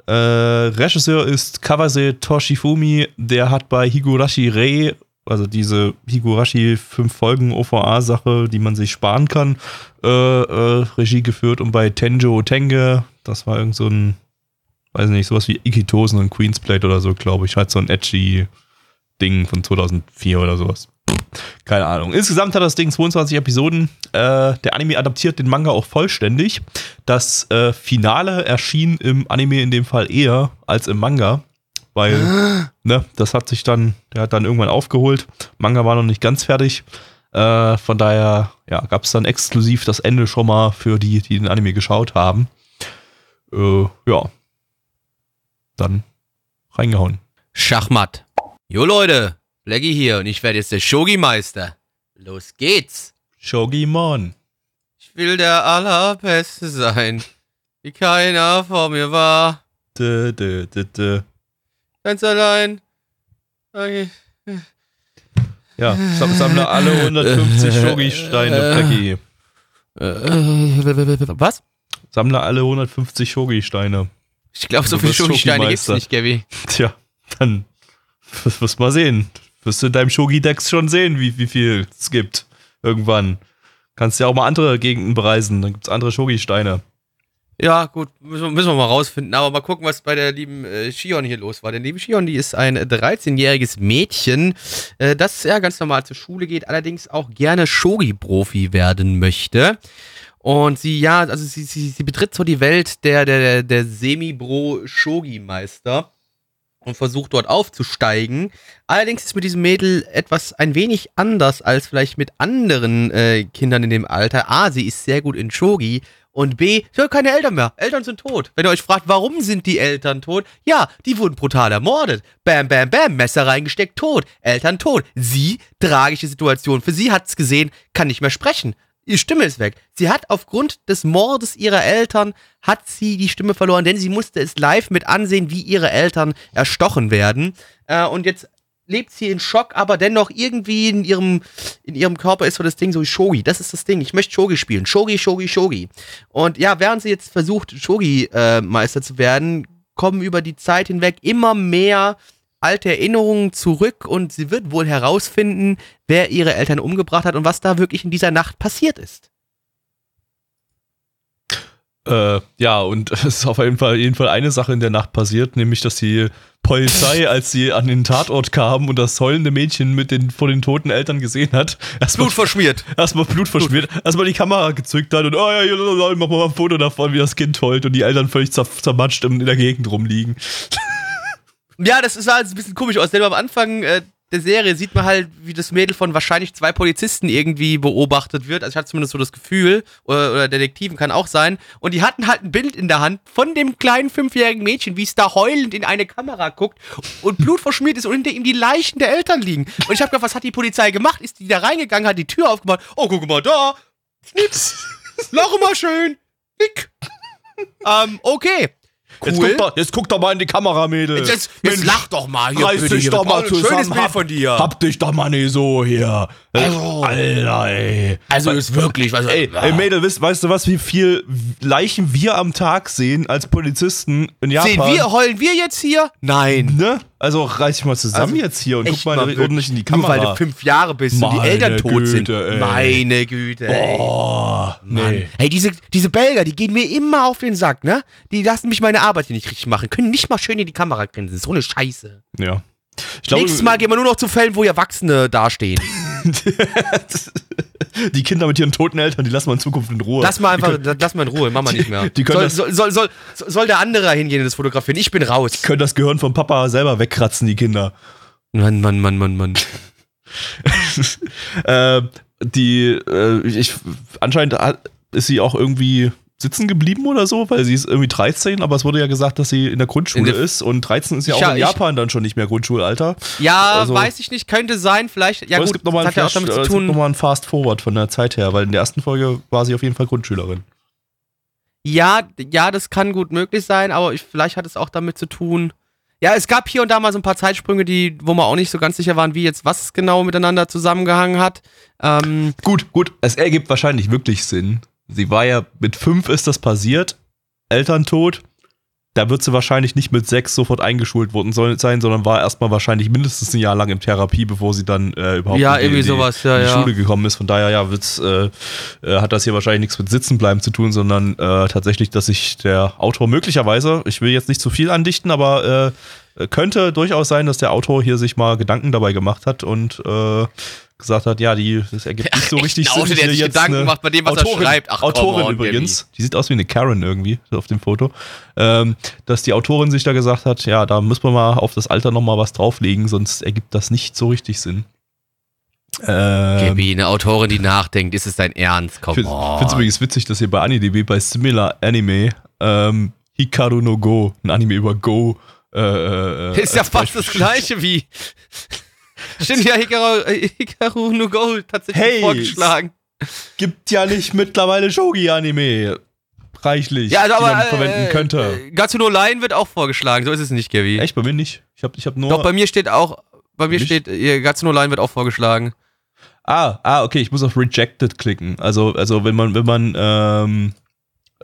Äh, Regisseur ist Kawase Toshifumi. Der hat bei Higurashi Rei also diese Higurashi fünf Folgen OVA-Sache, die man sich sparen kann, äh, äh, Regie geführt und bei Tenjo Tenge, das war irgend so ein, weiß nicht, sowas wie Ikitosen und Queensplate oder so, glaube ich, halt so ein edgy Ding von 2004 oder sowas. Keine Ahnung. Insgesamt hat das Ding 22 Episoden. Äh, der Anime adaptiert den Manga auch vollständig. Das äh, Finale erschien im Anime in dem Fall eher als im Manga weil ne, das hat sich dann, der hat dann irgendwann aufgeholt. Manga war noch nicht ganz fertig. Äh, von daher ja, gab es dann exklusiv das Ende schon mal für die, die den Anime geschaut haben. Äh, ja. Dann reingehauen. Schachmatt. Jo Leute, Blackie hier und ich werde jetzt der Shogi-Meister. Los geht's. Shogi-Mon. Ich will der Allerbeste sein, wie keiner vor mir war. Dö, dö, dö, dö. Ganz allein. Okay. Ja, sammle alle 150 Shogi-Steine, Peggy. Was? Sammle alle 150 Shogi-Steine. Ich glaube, so viele Shogi-Steine gibt's nicht, Gabby. Tja, dann wirst du mal sehen. Wirst du in deinem Shogi-Dex schon sehen, wie, wie viel es gibt. Irgendwann. Kannst ja auch mal andere Gegenden bereisen, dann gibt's andere Shogi-Steine. Ja, gut, müssen wir, mal rausfinden. Aber mal gucken, was bei der lieben äh, Shion hier los war. Denn liebe Shion, die ist ein 13-jähriges Mädchen, äh, das ja ganz normal zur Schule geht, allerdings auch gerne Shogi-Profi werden möchte. Und sie, ja, also sie, sie, sie betritt so die Welt der, der, der, der Semi-Bro-Shogi-Meister und versucht dort aufzusteigen. Allerdings ist mit diesem Mädel etwas ein wenig anders als vielleicht mit anderen äh, Kindern in dem Alter. A, sie ist sehr gut in Shogi und B, sie hat keine Eltern mehr. Eltern sind tot. Wenn ihr euch fragt, warum sind die Eltern tot? Ja, die wurden brutal ermordet. Bam, bam, bam, Messer reingesteckt, tot. Eltern tot. Sie, tragische Situation. Für sie hat's gesehen, kann nicht mehr sprechen. Ihre Stimme ist weg. Sie hat aufgrund des Mordes ihrer Eltern, hat sie die Stimme verloren, denn sie musste es live mit ansehen, wie ihre Eltern erstochen werden. Äh, und jetzt lebt sie in Schock, aber dennoch irgendwie in ihrem, in ihrem Körper ist so das Ding so Shogi. Das ist das Ding. Ich möchte Shogi spielen. Shogi, Shogi, Shogi. Und ja, während sie jetzt versucht, Shogi-Meister äh, zu werden, kommen über die Zeit hinweg immer mehr alte Erinnerungen zurück und sie wird wohl herausfinden, wer ihre Eltern umgebracht hat und was da wirklich in dieser Nacht passiert ist. Äh, ja, und es ist auf jeden Fall, jeden Fall eine Sache in der Nacht passiert, nämlich dass die Polizei, als sie an den Tatort kam und das heulende Mädchen mit den vor den toten Eltern gesehen hat, erstmal Blut verschmiert. Erstmal Blut verschmiert, erstmal die Kamera gezückt hat und oh ja, mach mal ein Foto davon, wie das Kind heult und die Eltern völlig zermatscht in der Gegend rumliegen. Ja, das sah halt ein bisschen komisch aus, denn am Anfang äh, der Serie sieht man halt, wie das Mädel von wahrscheinlich zwei Polizisten irgendwie beobachtet wird. Also ich hatte zumindest so das Gefühl, oder, oder Detektiven kann auch sein. Und die hatten halt ein Bild in der Hand von dem kleinen fünfjährigen Mädchen, wie es da heulend in eine Kamera guckt und Blut verschmiert ist und hinter ihm die Leichen der Eltern liegen. Und ich habe gedacht, was hat die Polizei gemacht? Ist die da reingegangen, hat die Tür aufgemacht? Oh, guck mal da. Schnips. Lache mal schön. Nick. ähm, okay. Cool. Jetzt, guck doch, jetzt guck doch mal in die Kamera, Mädel. Jetzt, jetzt, jetzt lach doch mal hier. Reiß dich doch mal zusammen. Schönes Bild von dir. Hab dich doch mal nicht so hier. Also, Alter, ey. Also ist wirklich was. Ey, ey Mädel, weißt, weißt, du was, wie viel Leichen wir am Tag sehen als Polizisten in Japan? Sehen wir, heulen wir jetzt hier? Nein. Ne? Also reiß dich mal zusammen also, jetzt hier und guck mal, mal ordentlich in die Kamera. Nur weil du fünf Jahre bist Meine und die Eltern tot Güte, sind. Ey. Meine Güte. Boah, nee. Hey, diese, diese Belger, die gehen mir immer auf den Sack, ne? Die lassen mich meine Arbeit hier nicht richtig machen. Können nicht mal schön in die Kamera grinsen. So eine Scheiße. Ja. Glaub, Nächstes Mal gehen wir nur noch zu Fällen, wo Erwachsene dastehen. die Kinder mit ihren toten Eltern, die lassen wir in Zukunft in Ruhe. Lass mal einfach, können, lass mal in Ruhe, machen wir nicht mehr. Die, die soll, soll, soll, soll, soll, der andere hingehen und das fotografieren? Ich bin raus. Die können das Gehirn vom Papa selber wegkratzen, die Kinder. Mann, Mann, Mann, Mann, Mann. äh, die, äh, ich, anscheinend ist sie auch irgendwie sitzen geblieben oder so, weil sie ist irgendwie 13, aber es wurde ja gesagt, dass sie in der Grundschule in der ist und 13 ist ja auch ja, in Japan dann schon nicht mehr Grundschulalter. Ja, also, weiß ich nicht, könnte sein, vielleicht. Ja, gut, es gibt nochmal ein, Flash, ja noch ein Fast Forward von der Zeit her, weil in der ersten Folge war sie auf jeden Fall Grundschülerin. Ja, ja, das kann gut möglich sein, aber ich, vielleicht hat es auch damit zu tun. Ja, es gab hier und da mal so ein paar Zeitsprünge, die, wo wir auch nicht so ganz sicher waren, wie jetzt was genau miteinander zusammengehangen hat. Ähm, gut, gut, es ergibt wahrscheinlich wirklich Sinn, sie war ja mit fünf ist das passiert, Elterntod. Da wird sie wahrscheinlich nicht mit sechs sofort eingeschult worden sein, sondern war erstmal wahrscheinlich mindestens ein Jahr lang in Therapie, bevor sie dann äh, überhaupt ja, in, die, sowas, ja, in die ja. Schule gekommen ist. Von daher ja, wird's, äh, äh, hat das hier wahrscheinlich nichts mit Sitzenbleiben zu tun, sondern äh, tatsächlich, dass sich der Autor möglicherweise, ich will jetzt nicht zu viel andichten, aber äh, könnte durchaus sein, dass der Autor hier sich mal Gedanken dabei gemacht hat und äh, gesagt hat, ja, die, das ergibt nicht so richtig Sinn. Autor, der sich Gedanken macht bei dem, was Autorin, er schreibt. Ach, Autorin on, übrigens, die sieht aus wie eine Karen irgendwie auf dem Foto, ähm, dass die Autorin sich da gesagt hat, ja, da muss man mal auf das Alter nochmal was drauflegen, sonst ergibt das nicht so richtig Sinn. Ähm, Gaby, eine Autorin, die nachdenkt, ist es dein Ernst? Komm Ich finde es übrigens witzig, dass hier bei AniDB bei Similar Anime ähm, Hikaru no Go, ein Anime über Go, äh, äh, ist ja fast das gleiche wie Stimmt ja Hikaru, Hikaru no Go tatsächlich hey, vorgeschlagen. Gibt ja nicht mittlerweile Shogi-Anime. Reichlich, ja, also, aber, die man verwenden äh, könnte. Äh, Gatsu no Line wird auch vorgeschlagen, so ist es nicht, Gaby. Echt? Bei mir nicht. Ich hab, ich hab nur. Doch, bei mir steht auch, bei mir nicht? steht, äh, Gatsu no Line wird auch vorgeschlagen. Ah, ah, okay, ich muss auf Rejected klicken. Also, also wenn man, wenn man, ähm,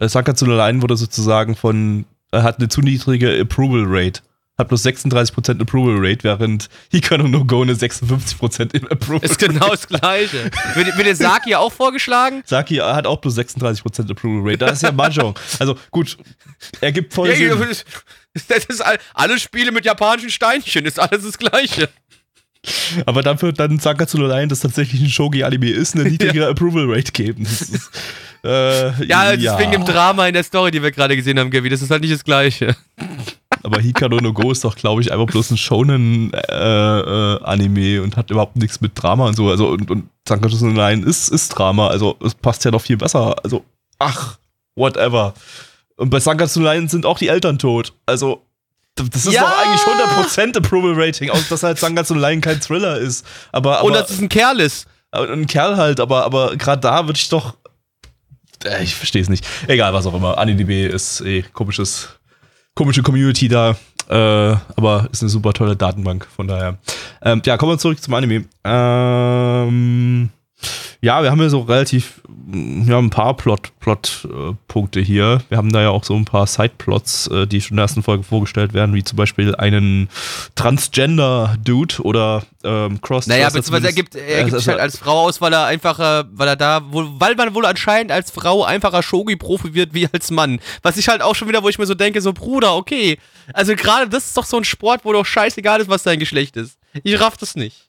Sakatsu no Line wurde sozusagen von, hat eine zu niedrige Approval Rate. Hat bloß 36% Approval Rate, während Hikaru no Go eine 56% Approval Ist genau das Gleiche. wird, wird der Saki auch vorgeschlagen? Saki hat auch bloß 36% Approval Rate. Das ist ja Mahjong. also gut, er gibt voll Ja, Sinn. das- ist all, alle Spiele mit japanischen Steinchen, ist alles das Gleiche. Aber dafür dann Sankatsu no Line, das tatsächlich ein Shogi-Anime ist, eine niedrigere Approval Rate geben. Ist, äh, Ja, das ist wegen dem Drama in der Story, die wir gerade gesehen haben, Gavi. Das ist halt nicht das Gleiche. Aber Hikaru no Go ist doch, glaube ich, einfach bloß ein Shonen-Anime äh, und hat überhaupt nichts mit Drama und so. Also, und, und Sankatsu no Line ist, ist Drama. Also, es passt ja noch viel besser. Also, ach, whatever. Und bei Sankatsu no Line sind auch die Eltern tot. Also, das ist Ja! doch eigentlich 100% Approval Rating, auch dass halt Sankatsu no Line kein Thriller ist. Aber, aber Und dass es ein Kerl ist. aber ein Kerl halt, aber, aber gerade da würde ich doch. Äh, Ich verstehe es nicht. Egal, was auch immer. AniDB ist eh komisches, komische Community da. Äh, aber ist eine super tolle Datenbank, von daher. Ähm, ja, kommen wir zurück zum Anime. Ähm, ja, wir haben ja so relativ, wir haben ein paar Plot, Plot-Punkte hier. Wir haben da ja auch so ein paar Sideplots, äh, die schon in der ersten Folge vorgestellt werden, wie zum Beispiel einen Transgender-Dude oder ähm, Cross. Naja, beziehungsweise er gibt, er gibt sich halt als Frau aus, weil er einfach, äh, weil er da, weil man wohl anscheinend als Frau einfacher Shogi-Profi wird wie als Mann. Was ich halt auch schon wieder, wo ich mir so denke, so Bruder, okay. Also gerade das ist doch so ein Sport, wo doch scheißegal ist, was dein Geschlecht ist. Ich raff das nicht.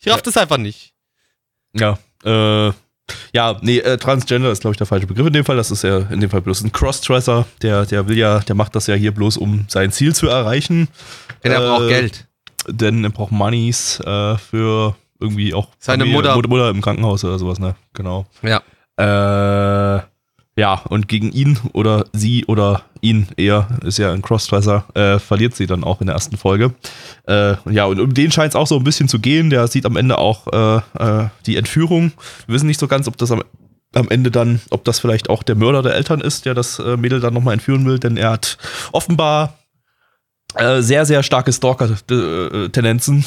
Ich raff Ja. das einfach nicht. Ja, äh, ja, nee, äh, Transgender ist, glaube ich, der falsche Begriff in dem Fall. Das ist ja in dem Fall bloß ein Crossdresser. Der, der will ja, der macht das ja hier bloß, um sein Ziel zu erreichen. Denn er Äh, braucht Geld. Denn er braucht Moneys äh, für irgendwie auch Seine Familie, Mutter. Mutter, Mutter im Krankenhaus oder sowas, ne? Genau. Ja. Äh, ja, und gegen ihn oder sie oder ihn eher, ist ja ein Crossdresser, äh, verliert sie dann auch in der ersten Folge. Äh, ja, und um den scheint es auch so ein bisschen zu gehen. Der sieht am Ende auch äh, äh, die Entführung. Wir wissen nicht so ganz, ob das am, am Ende dann, ob das vielleicht auch der Mörder der Eltern ist, der das äh, Mädel dann nochmal entführen will, denn er hat offenbar äh, sehr, sehr starke Stalker-Tendenzen.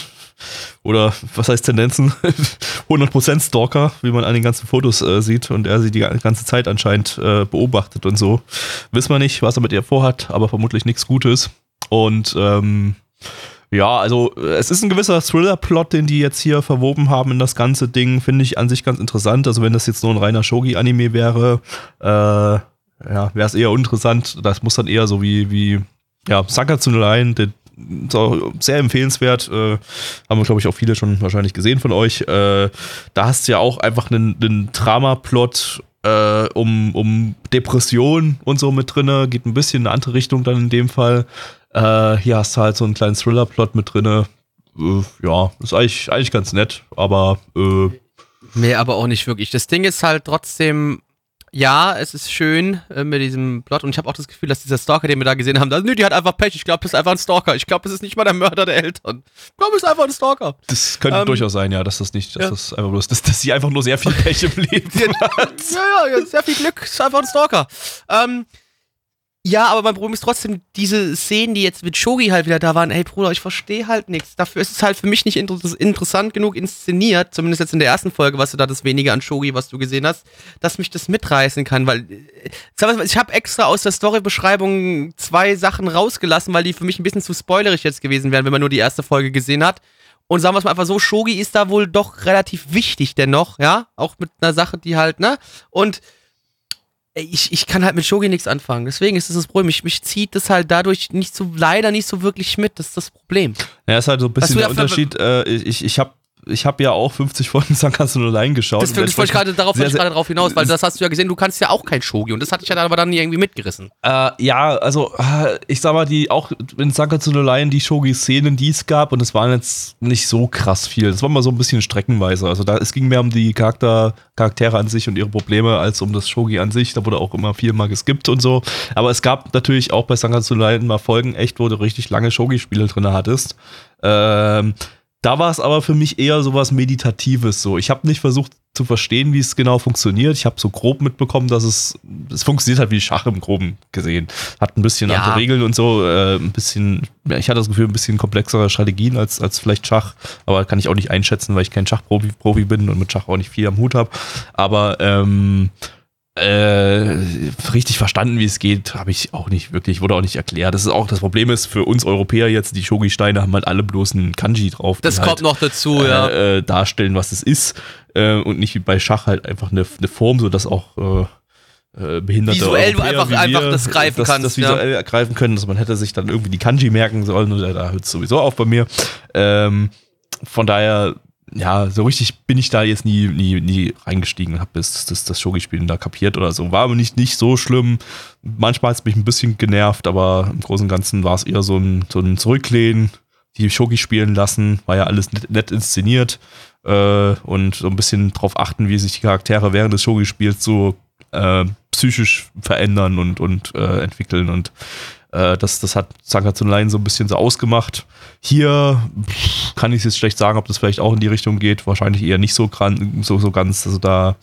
Oder was heißt Tendenzen? 100% Stalker, wie man an den ganzen Fotos äh, sieht. Und er sie die ganze Zeit anscheinend äh, beobachtet und so. Wissen wir nicht, was er mit ihr vorhat, aber vermutlich nichts Gutes. Und ähm, ja, also äh, es ist ein gewisser Thriller-Plot, den die jetzt hier verwoben haben in das ganze Ding. Finde ich an sich ganz interessant. Also wenn das jetzt nur ein reiner Shogi-Anime wäre, äh, ja, wäre es eher uninteressant. Das muss dann eher so wie, wie ja, Sakatsu no Line, der sehr empfehlenswert. Äh, haben wir, glaube ich, auch viele schon wahrscheinlich gesehen von euch. Äh, da hast du ja auch einfach einen, einen Drama-Plot äh, um, um Depression und so mit drinne. Geht ein bisschen in eine andere Richtung dann in dem Fall. Äh, hier hast du halt so einen kleinen Thriller-Plot mit drinne. Äh, ja, ist eigentlich, eigentlich ganz nett, aber äh, Nee, aber auch nicht wirklich. Das Ding ist halt trotzdem, ja, es ist schön äh, mit diesem Plot und ich habe auch das Gefühl, dass dieser Stalker, den wir da gesehen haben, da, nö, die hat einfach Pech. Ich glaube, das ist einfach ein Stalker. Ich glaube, es ist nicht mal der Mörder der Eltern. Ich glaube, es ist einfach ein Stalker. das könnte Ähm, durchaus sein, ja, dass das nicht, dass ja. das einfach bloß, dass, dass sie einfach nur sehr viel Pech im Leben hat. Ja, ja, ja, sehr viel Glück. Ist einfach ein Stalker. Ähm, ja, aber mein Problem ist trotzdem, diese Szenen, die jetzt mit Shogi halt wieder da waren, ey Bruder, ich verstehe halt nichts. Dafür ist es halt für mich nicht inter interessant genug inszeniert, zumindest jetzt in der ersten Folge, was du da das wenige an Shogi, was du gesehen hast, dass mich das mitreißen kann, weil äh, ich habe extra aus der Storybeschreibung zwei Sachen rausgelassen, weil die für mich ein bisschen zu spoilerig jetzt gewesen wären, wenn man nur die erste Folge gesehen hat. Und sagen wir es mal einfach so, Shogi ist da wohl doch relativ wichtig dennoch, ja? Auch mit einer Sache, die halt, ne? Und ich, ich kann halt mit Shogi nichts anfangen. Deswegen ist das das Problem. Mich, mich zieht das halt dadurch nicht so, leider nicht so wirklich mit. Das ist das Problem. Ja, ist halt so ein bisschen der Unterschied. Äh, ich ich habe ich hab ja auch 50 Folgen Sankatsu no Line geschaut. Das, das wollte ich gerade, darauf wollte ich gerade drauf hinaus, weil das hast du ja gesehen, du kannst ja auch kein Shogi und das hatte ich ja dann aber dann irgendwie mitgerissen. Äh, ja, also äh, ich sag mal, die auch in Sankatsu no Line die Shogi-Szenen, die es gab, und es waren jetzt nicht so krass viel. Das war mal so ein bisschen streckenweise. Also da, es ging mehr um die Charakter, Charaktere an sich und ihre Probleme als um das Shogi an sich. Da wurde auch immer viel mal geskippt und so. Aber es gab natürlich auch bei Sankatsu no Line mal Folgen, echt, wo du richtig lange Shogi-Spiele drin hattest. Ähm, da war es aber für mich eher sowas Meditatives so. Ich habe nicht versucht zu verstehen, wie es genau funktioniert. Ich habe so grob mitbekommen, dass es, es funktioniert halt wie Schach im Groben gesehen. Hat ein bisschen Ja. andere Regeln und so, äh, ein bisschen, ja, ich hatte das Gefühl, ein bisschen komplexere Strategien als, als vielleicht Schach, aber kann ich auch nicht einschätzen, weil ich kein Schachprofi Profi bin und mit Schach auch nicht viel am Hut habe. Aber ähm, äh, richtig verstanden, wie es geht, habe ich auch nicht wirklich, wurde auch nicht erklärt. Das ist auch das Problem ist für uns Europäer jetzt, die Shogi-Steine haben halt alle bloß einen Kanji drauf. Das kommt halt, noch dazu, äh, ja. Äh, darstellen, was es ist. Äh, und nicht wie bei Schach halt einfach eine, eine Form, sodass auch äh, äh, behinderte Visuell du einfach- wie einfach wir das greifen das, kannst, Das visuell ergreifen können, dass man hätte sich dann irgendwie die Kanji merken sollen da hört es sowieso auf bei mir. Ähm, von daher, ja, so richtig bin ich da jetzt nie, nie, nie reingestiegen und habe das, das, das Shogi-Spielen da kapiert oder so. War aber nicht, nicht so schlimm. Manchmal hat es mich ein bisschen genervt, aber im Großen und Ganzen war es eher so ein, so ein Zurücklehnen, die Shogi spielen lassen, war ja alles nett, nett inszeniert äh, und so ein bisschen drauf achten, wie sich die Charaktere während des Shogi-Spiels so äh, psychisch verändern und, und äh, entwickeln und äh, das, das hat Sankatsunlein so ein bisschen so ausgemacht. Hier kann ich jetzt schlecht sagen, ob das vielleicht auch in die Richtung geht. Wahrscheinlich eher nicht so, gran, so, so ganz. Also da,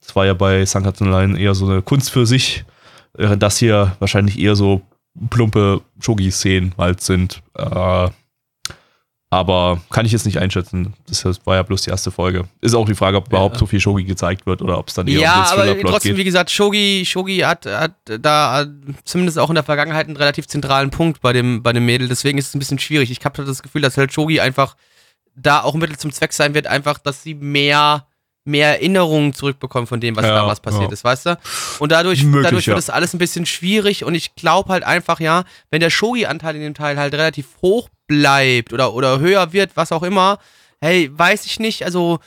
das war ja bei Sankatsunlein eher so eine Kunst für sich. Während das hier wahrscheinlich eher so plumpe Shogi-Szenen halt sind. Äh, aber kann ich jetzt nicht einschätzen. Das war ja bloß die erste Folge. Ist auch die Frage, ob überhaupt so viel Shogi gezeigt wird oder ob es dann eher Ja, den aber trotzdem, geht. wie gesagt, Shogi, Shogi hat, hat da äh, zumindest auch in der Vergangenheit einen relativ zentralen Punkt bei dem, bei dem Mädel. Deswegen ist es ein bisschen schwierig. Ich habe das Gefühl, dass halt Shogi einfach da auch ein Mittel zum Zweck sein wird, einfach, dass sie mehr, mehr Erinnerungen zurückbekommen von dem, was Ja, damals passiert ja. ist, weißt du? Und dadurch, Möglich, dadurch wird ja. das alles ein bisschen schwierig und ich glaube halt einfach, ja, wenn der Shogi-Anteil in dem Teil halt relativ hoch bleibt oder, oder höher wird, was auch immer, hey, weiß ich nicht, also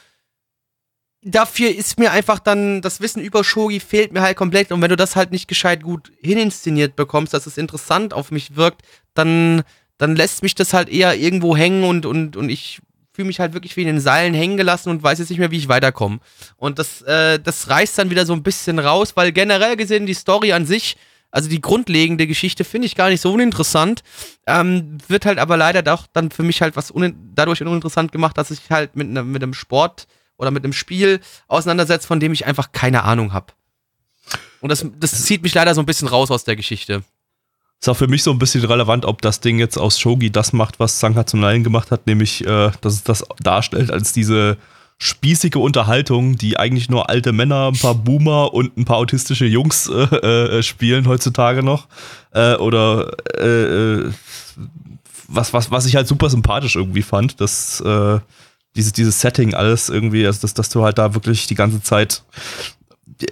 dafür ist mir einfach dann das Wissen über Shogi fehlt mir halt komplett und wenn du das halt nicht gescheit gut hininszeniert bekommst, dass es interessant auf mich wirkt, dann dann lässt mich das halt eher irgendwo hängen und und und ich fühle mich halt wirklich wie in den Seilen hängen gelassen und weiß jetzt nicht mehr, wie ich weiterkomme. Und das äh, das reißt dann wieder so ein bisschen raus, weil generell gesehen die Story an sich also die grundlegende Geschichte finde ich gar nicht so uninteressant, ähm, wird halt aber leider doch dann für mich halt was dadurch uninteressant gemacht, dass ich halt mit, ne, mit einem Sport oder mit einem Spiel auseinandersetzt, von dem ich einfach keine Ahnung habe. Und das, das zieht mich leider so ein bisschen raus aus der Geschichte. Ist auch für mich so ein bisschen relevant, ob das Ding jetzt aus Shogi das macht, was Sankatsunain gemacht hat, nämlich, äh, dass es das darstellt als diese spießige Unterhaltung, die eigentlich nur alte Männer, ein paar Boomer und ein paar autistische Jungs äh, äh, spielen heutzutage noch. Äh, oder äh, äh, was, was, was ich halt super sympathisch irgendwie fand, dass äh, dieses, dieses Setting alles irgendwie, also dass, dass du halt da wirklich die ganze Zeit,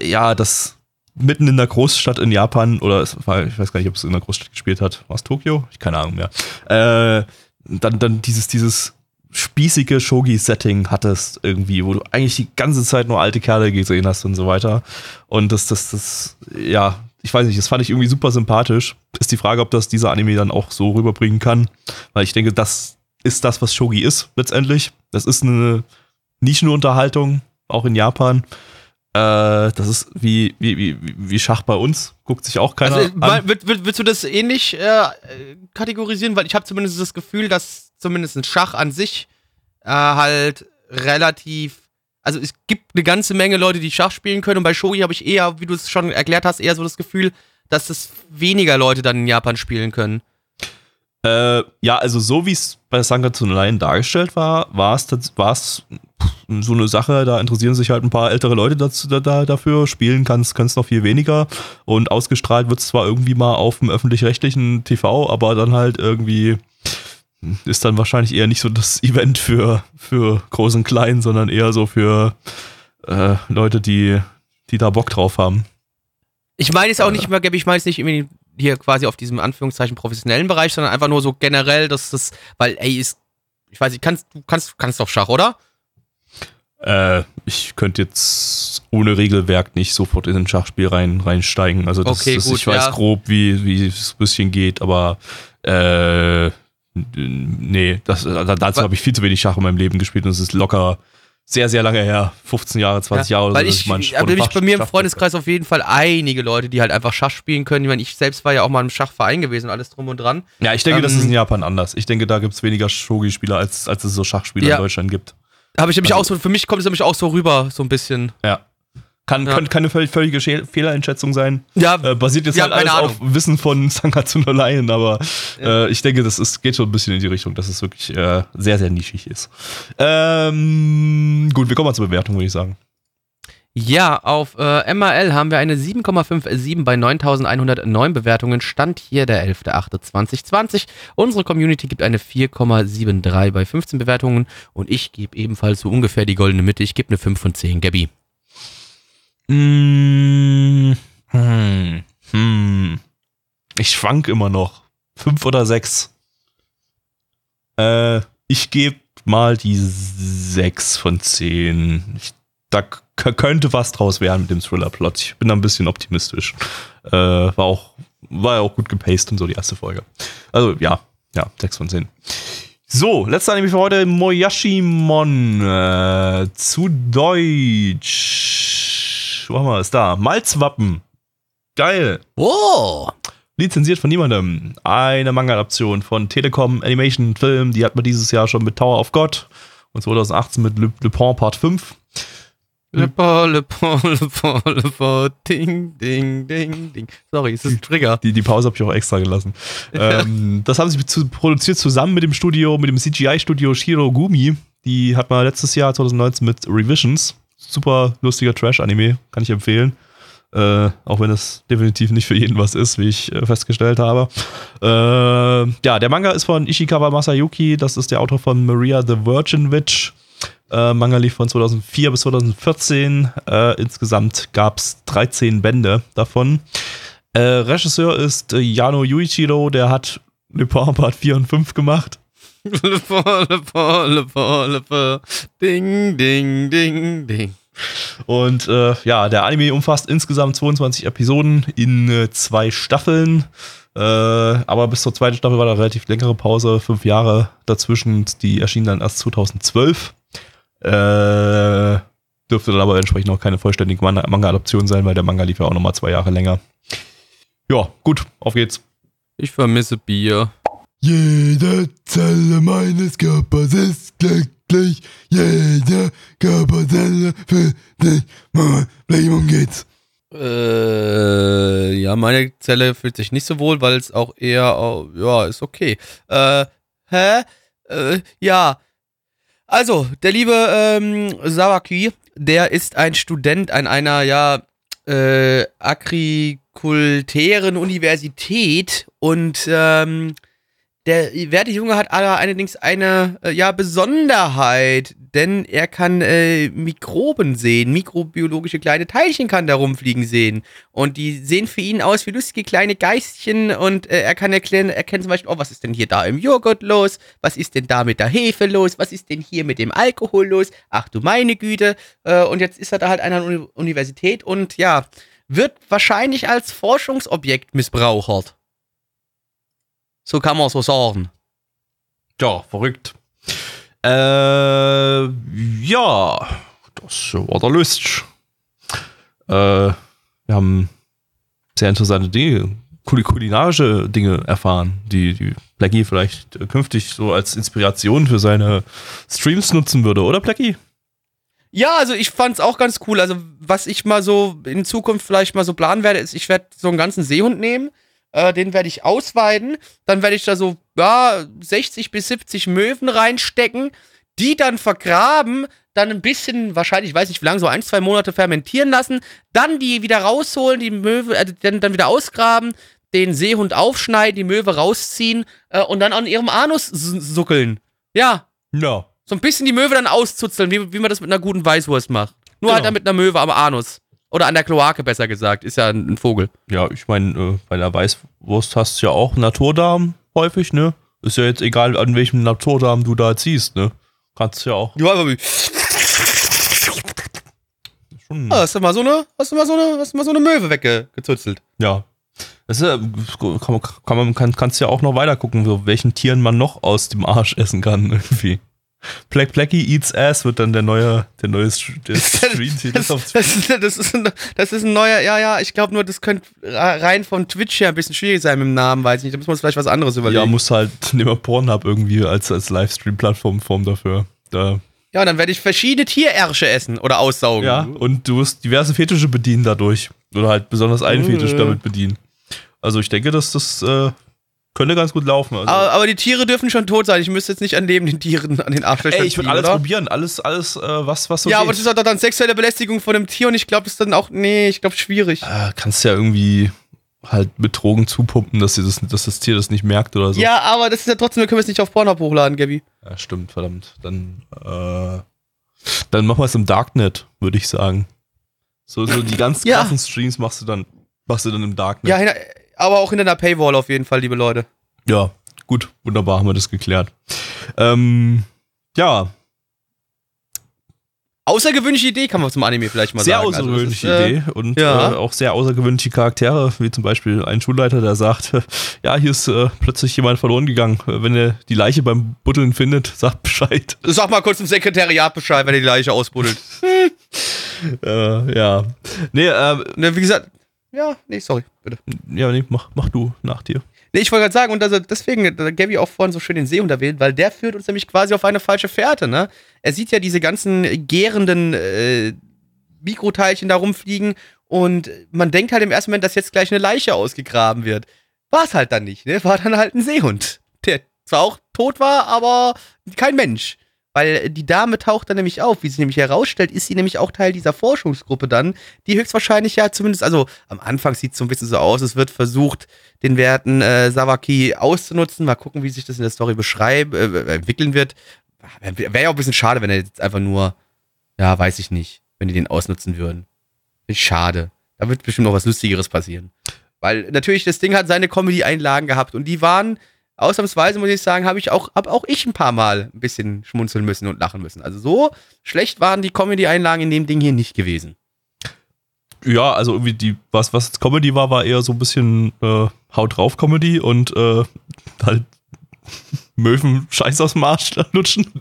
ja, das mitten in der Großstadt in Japan, oder war, ich weiß gar nicht, ob es in der Großstadt gespielt hat, war es Tokio? Ich keine Ahnung mehr. Äh, dann, dann dieses, dieses spießige Shogi-Setting hattest irgendwie, wo du eigentlich die ganze Zeit nur alte Kerle gesehen hast und so weiter. Und das, das, das, ja, ich weiß nicht, das fand ich irgendwie super sympathisch. Ist die Frage, ob das dieser Anime dann auch so rüberbringen kann, weil ich denke, das ist das, was Shogi ist letztendlich. Das ist eine Nischenunterhaltung, auch in Japan. Äh, das ist wie, wie, wie, wie Schach bei uns. Guckt sich auch keiner Also, an. würd, würd, würdest du das ähnlich äh, äh, kategorisieren? Weil ich habe zumindest das Gefühl, dass zumindest ein Schach an sich äh, halt relativ. Also es gibt eine ganze Menge Leute, die Schach spielen können und bei Shogi habe ich eher, wie du es schon erklärt hast, eher so das Gefühl, dass es weniger Leute dann in Japan spielen können. Äh, ja, also so wie es bei Sankatsunein dargestellt war, war es so eine Sache, da interessieren sich halt ein paar ältere Leute dazu, da, da, dafür, spielen kann es noch viel weniger und ausgestrahlt wird es zwar irgendwie mal auf dem öffentlich-rechtlichen TV, aber dann halt irgendwie ist dann wahrscheinlich eher nicht so das Event für, für Groß und Klein, sondern eher so für äh, Leute, die, die da Bock drauf haben. Ich meine es auch nicht immer, Gabi, ich meine es nicht irgendwie hier quasi auf diesem Anführungszeichen professionellen Bereich, sondern einfach nur so generell, dass das, weil, ey, ist, ich weiß nicht, kannst, du kannst, kannst doch Schach, oder? Äh, ich könnte jetzt ohne Regelwerk nicht sofort in ein Schachspiel rein, reinsteigen. Also das, Okay, das, gut, ich weiß ja. grob, wie, wie es ein bisschen geht, aber äh, nee, das, da- dazu habe ich viel zu wenig Schach in meinem Leben gespielt und es ist locker sehr, sehr lange her. 15 Jahre, 20 Jahre oder Weil so, ich, mal ein- aber oder ich bei mir im Freundeskreis auf jeden Fall einige Leute, die halt einfach Schach spielen können. Ich meine, ich selbst war ja auch mal im Schachverein gewesen und alles drum und dran. Ja, ich denke, das Ähm, ist in Japan anders. Ich denke, da gibt es weniger Shogi-Spieler, als, als es so Schachspieler Ja. in Deutschland gibt. Habe ich nämlich Also- auch so, für mich kommt es nämlich auch so rüber, so ein bisschen. Ja. Kann, Ja. Kann keine völlig, völlige Schä- Fehleinschätzung sein. Ja, Äh, basiert jetzt Ja, halt alles keine auf Wissen von Sangatsuno Lion, aber äh, ich denke, das ist, geht schon ein bisschen in die Richtung, dass es wirklich äh, sehr, sehr nischig ist. Ähm, gut, wir kommen mal zur Bewertung, würde ich sagen. Ja, auf äh, MRL haben wir eine 7,57 bei 9109 Bewertungen. Stand hier der 11.08.2020. Unsere Community gibt eine 4,73 bei 15 Bewertungen und ich gebe ebenfalls so ungefähr die goldene Mitte. Ich gebe eine 5 von 10. Gabby. Mm, hm, hm. Ich schwank immer noch. 5 oder 6. Äh, ich gebe mal die 6 von 10. Ich, da könnte was draus werden mit dem Thriller-Plot. Ich bin da ein bisschen optimistisch. Äh, war auch, war ja auch gut gepaced und so die erste Folge. Also ja, ja, 6 von 10. So, letzter Anime für heute, Moyashimon. Äh, zu Deutsch. Wir es da? Malzwappen. Geil. Oh. Lizenziert von niemandem. Eine Manga-Adaption von Telekom Animation Film. Die hat man dieses Jahr schon mit Tower of God und 2018 mit Le, Le Pont Part 5. Le Pont, Le Pont, Le Pont, Le Pont, ding, ding, ding, ding. Sorry, es ist ein Trigger. Die, die Pause habe ich auch extra gelassen. ähm, das haben sie zu, produziert zusammen mit dem Studio, mit dem CGI-Studio Shirogumi. Die hat man letztes Jahr 2019 mit Revisions. Super lustiger Trash-Anime, kann ich empfehlen. Äh, auch wenn es definitiv nicht für jeden was ist, wie ich äh, festgestellt habe. Äh, ja, der Manga ist von Ishikawa Masayuki, das ist der Autor von Maria the Virgin Witch. Äh, Manga lief von 2004 bis 2014. Äh, insgesamt gab es 13 Bände davon. Äh, Regisseur ist Yano Yuichiro, der hat Le Pen Part 4 und 5 gemacht. Ding, ding, ding, ding. Und äh, ja, der Anime umfasst insgesamt 22 Episoden in äh, zwei Staffeln. Äh, aber bis zur zweiten Staffel war da relativ längere Pause, fünf Jahre dazwischen. Die erschien dann erst 2012. Äh, dürfte dann aber entsprechend auch keine vollständige Manga-Adaption sein, weil der Manga lief ja auch nochmal zwei Jahre länger. Ja, gut, auf geht's. Ich vermisse Bier. Jede Zelle meines Körpers ist glücklich. Jede Körperzelle für dich. Worum geht's? Äh, ja, meine Zelle fühlt sich nicht so wohl, weil es auch eher, ja, ist okay. Äh, hä? Äh, ja. Also, der liebe ähm, Sawaki, der ist ein Student an einer, ja, äh, agrikultären Universität und ähm, der werte Junge hat allerdings eine äh, ja, Besonderheit, denn er kann äh, Mikroben sehen, mikrobiologische kleine Teilchen kann da rumfliegen sehen. Und die sehen für ihn aus wie lustige kleine Geistchen und äh, er kann erklären, erkennen zum Beispiel, oh, was ist denn hier da im Joghurt los? Was ist denn da mit der Hefe los? Was ist denn hier mit dem Alkohol los? Ach du meine Güte. Äh, und jetzt ist er da halt an einer Universität und ja, wird wahrscheinlich als Forschungsobjekt missbrauchert. So kann man so sagen. Ja, verrückt. Äh, ja, das war der Lust. Äh, wir haben sehr interessante Dinge, kulinarische Dinge erfahren, die, die Blackie vielleicht künftig so als Inspiration für seine Streams nutzen würde, oder Blackie? Ja, also ich fand's auch ganz cool. Also, was ich mal so in Zukunft vielleicht mal so planen werde, ist, ich werde so einen ganzen Seehund nehmen äh, den werde ich ausweiden. Dann werde ich da so, ja, 60 bis 70 Möwen reinstecken, die dann vergraben, dann ein bisschen, wahrscheinlich, ich weiß nicht wie lange, so ein, zwei Monate fermentieren lassen, dann die wieder rausholen, die Möwe, äh, dann, dann wieder ausgraben, den Seehund aufschneiden, die Möwe rausziehen äh, und dann an ihrem Anus suckeln. Ja. Ja. So ein bisschen die Möwe dann auszuzeln, wie, wie man das mit einer guten Weißwurst macht. Nur halt Genau. dann mit einer Möwe am Anus. Oder an der Kloake, besser gesagt. Ist ja ein, ein Vogel. Ja, ich meine, äh, bei der Weißwurst hast du ja auch Naturdarm häufig, ne? Ist ja jetzt egal, an welchem Naturdarm du da ziehst, ne? Kannst ja auch Ja, aber wie. schon. Ah, hast du mal so eine, hast du mal so eine, hast du mal so eine Möwe weggezützelt? Ja. Das ist ja, kann man, kann man kann, kannst ja auch noch weiter gucken, so welchen Tieren man noch aus dem Arsch essen kann, irgendwie. Black Blackie Eats Ass wird dann der neue, der neue Stream-Titel Das, auf das, ist, das, ist ein, das ist ein neuer, ja, ja, ich glaube nur, das könnte rein von Twitch her ein bisschen schwierig sein mit dem Namen, weiß ich nicht. Da muss man uns vielleicht was anderes überlegen. Ja, muss halt nehmen wir Pornhub irgendwie als, als Livestream-Plattform Form dafür. Da, Ja, dann werde ich verschiedene Tierärsche essen oder aussaugen. ja, und du wirst diverse Fetische bedienen dadurch. Oder halt besonders einen Äh. Fetisch damit bedienen. Also ich denke, dass das äh, könnte ganz gut laufen. Also. Aber, aber die Tiere dürfen schon tot sein. Ich müsste jetzt nicht an lebenden Tieren an den Arschlöchern Ey, ich würde alles oder? probieren, alles, alles, äh, was, was so Ja, geht. aber das ist doch dann sexuelle Belästigung von einem Tier und ich glaube, das ist dann auch, nee, ich glaube, schwierig. äh, kannst ja irgendwie halt mit Drogen zupumpen, dass, das, dass das Tier das nicht merkt oder so. Ja, aber das ist ja trotzdem, wir können es nicht auf Pornhub hochladen, Gabby. Ja, stimmt, verdammt. Dann, äh, dann machen wir es im Darknet, würde ich sagen. So, so die ganz Ja. krassen Streams machst du dann, machst du dann im Darknet. Ja, aber auch hinter einer Paywall auf jeden Fall, liebe Leute. Ja, gut, wunderbar, haben wir das geklärt. Ähm, ja, Außergewöhnliche Idee kann man zum Anime vielleicht mal sehr sagen. Also, das außergewöhnliche ist, äh, Idee und ja. äh, auch sehr außergewöhnliche Charaktere, wie zum Beispiel ein Schulleiter, der sagt, ja, hier ist äh, plötzlich jemand verloren gegangen. Äh, Wenn er die Leiche beim Buddeln findet, sagt Bescheid. Sag mal kurz im Sekretariat Bescheid, wenn er die Leiche ausbuddelt. Äh, ja. Nee, ne, wie gesagt, ja, nee, sorry, bitte. ja, nee, mach, mach du nach dir. Nee, ich wollte gerade sagen, und also deswegen hat Gabby auch vorhin so schön den Seehund erwähnt, weil der führt uns nämlich quasi auf eine falsche Fährte, ne? Er sieht ja diese ganzen gärenden äh, Mikroteilchen da rumfliegen und man denkt halt im ersten Moment, dass jetzt gleich eine Leiche ausgegraben wird. War es halt dann nicht, ne? War dann halt ein Seehund, der zwar auch tot war, aber kein Mensch. Weil die Dame taucht dann nämlich auf. Wie sie nämlich herausstellt, ist sie nämlich auch Teil dieser Forschungsgruppe dann, die höchstwahrscheinlich ja zumindest, also am Anfang sieht es so ein bisschen so aus, es wird versucht, den werten äh, Sawaki auszunutzen. Mal gucken, wie sich das in der Story beschreiben, äh, entwickeln wird. Wäre ja auch ein bisschen schade, wenn er jetzt einfach nur, ja, weiß ich nicht, wenn die den ausnutzen würden. Schade. Da wird bestimmt noch was Lustigeres passieren. Weil natürlich das Ding hat seine Comedy-Einlagen gehabt und die waren, ausnahmsweise muss ich sagen, habe ich auch, hab auch ich ein paar Mal ein bisschen schmunzeln müssen und lachen müssen. Also so schlecht waren die Comedy-Einlagen in dem Ding hier nicht gewesen. Ja, also irgendwie die, was, was jetzt Comedy war, war eher so ein bisschen äh, Haut drauf Comedy und äh, halt Möwen Scheiß aus dem Marsch lutschen.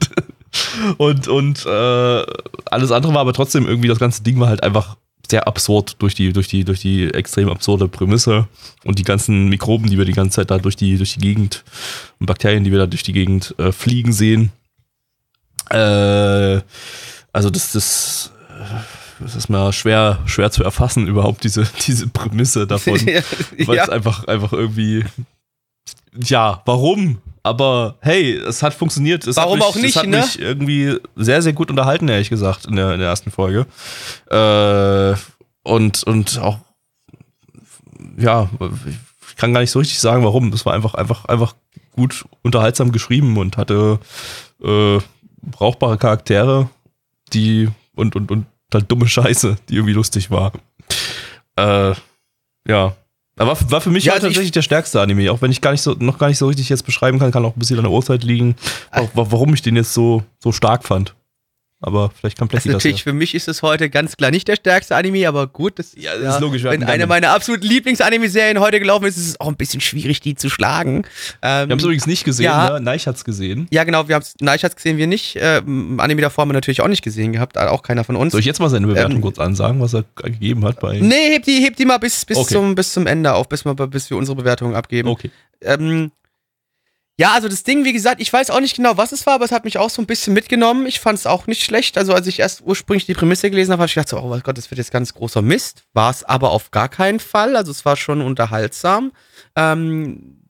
und und äh, alles andere war aber trotzdem irgendwie, das ganze Ding war halt einfach sehr absurd durch die, durch die, durch die extrem absurde Prämisse und die ganzen Mikroben, die wir die ganze Zeit da durch die, durch die Gegend und Bakterien, die wir da durch die Gegend äh, fliegen sehen. Äh, also das, das, äh, das ist mal schwer, schwer zu erfassen, überhaupt diese, diese Prämisse davon. Weil es ja. einfach, einfach irgendwie. Ja, warum? Aber hey, es hat funktioniert. Es Warum hat mich, auch nicht, Es hat ne? mich irgendwie sehr, sehr gut unterhalten, ehrlich gesagt, in der, in der ersten Folge. Äh, und, und auch, ja, ich kann gar nicht so richtig sagen, warum. Es war einfach, einfach, einfach gut unterhaltsam geschrieben und hatte äh, brauchbare Charaktere, die und, und, und halt dumme Scheiße, die irgendwie lustig war. Äh, ja. Aber war, war für mich Ja, halt also ich- tatsächlich der stärkste Anime, auch wenn ich gar nicht so, noch gar nicht so richtig jetzt beschreiben kann, kann auch ein bisschen an der Uhrzeit liegen, auch, wa- warum ich den jetzt so, so stark fand. Aber vielleicht kann Plecky ist das, natürlich, ja. für mich ist es heute ganz klar nicht der stärkste Anime, aber gut, das, Ja, das ist logisch, Wenn eine meiner absoluten Lieblings-Anime-Serien heute gelaufen ist, ist es auch ein bisschen schwierig, die zu schlagen. Ähm, Wir haben es übrigens nicht gesehen, ja. ne? Neich hat's gesehen. ja, genau, wir haben es, Neischatz gesehen wir nicht. Ähm, Anime davor haben wir natürlich auch nicht gesehen gehabt, auch keiner von uns. Soll ich jetzt mal seine Bewertung Ähm, kurz ansagen, was er gegeben hat bei. Nee, heb die, heb die mal bis, bis, Okay. zum, bis zum Ende auf, bis, wir, bis wir unsere Bewertung abgeben. Okay. Ähm, ja, also das Ding, wie gesagt, ich weiß auch nicht genau, was es war, aber es hat mich auch so ein bisschen mitgenommen. Ich fand es auch nicht schlecht. Also als ich erst ursprünglich die Prämisse gelesen habe, habe ich gedacht, so, oh mein Gott, das wird jetzt ganz großer Mist. War es aber auf gar keinen Fall. Also es war schon unterhaltsam. Ähm,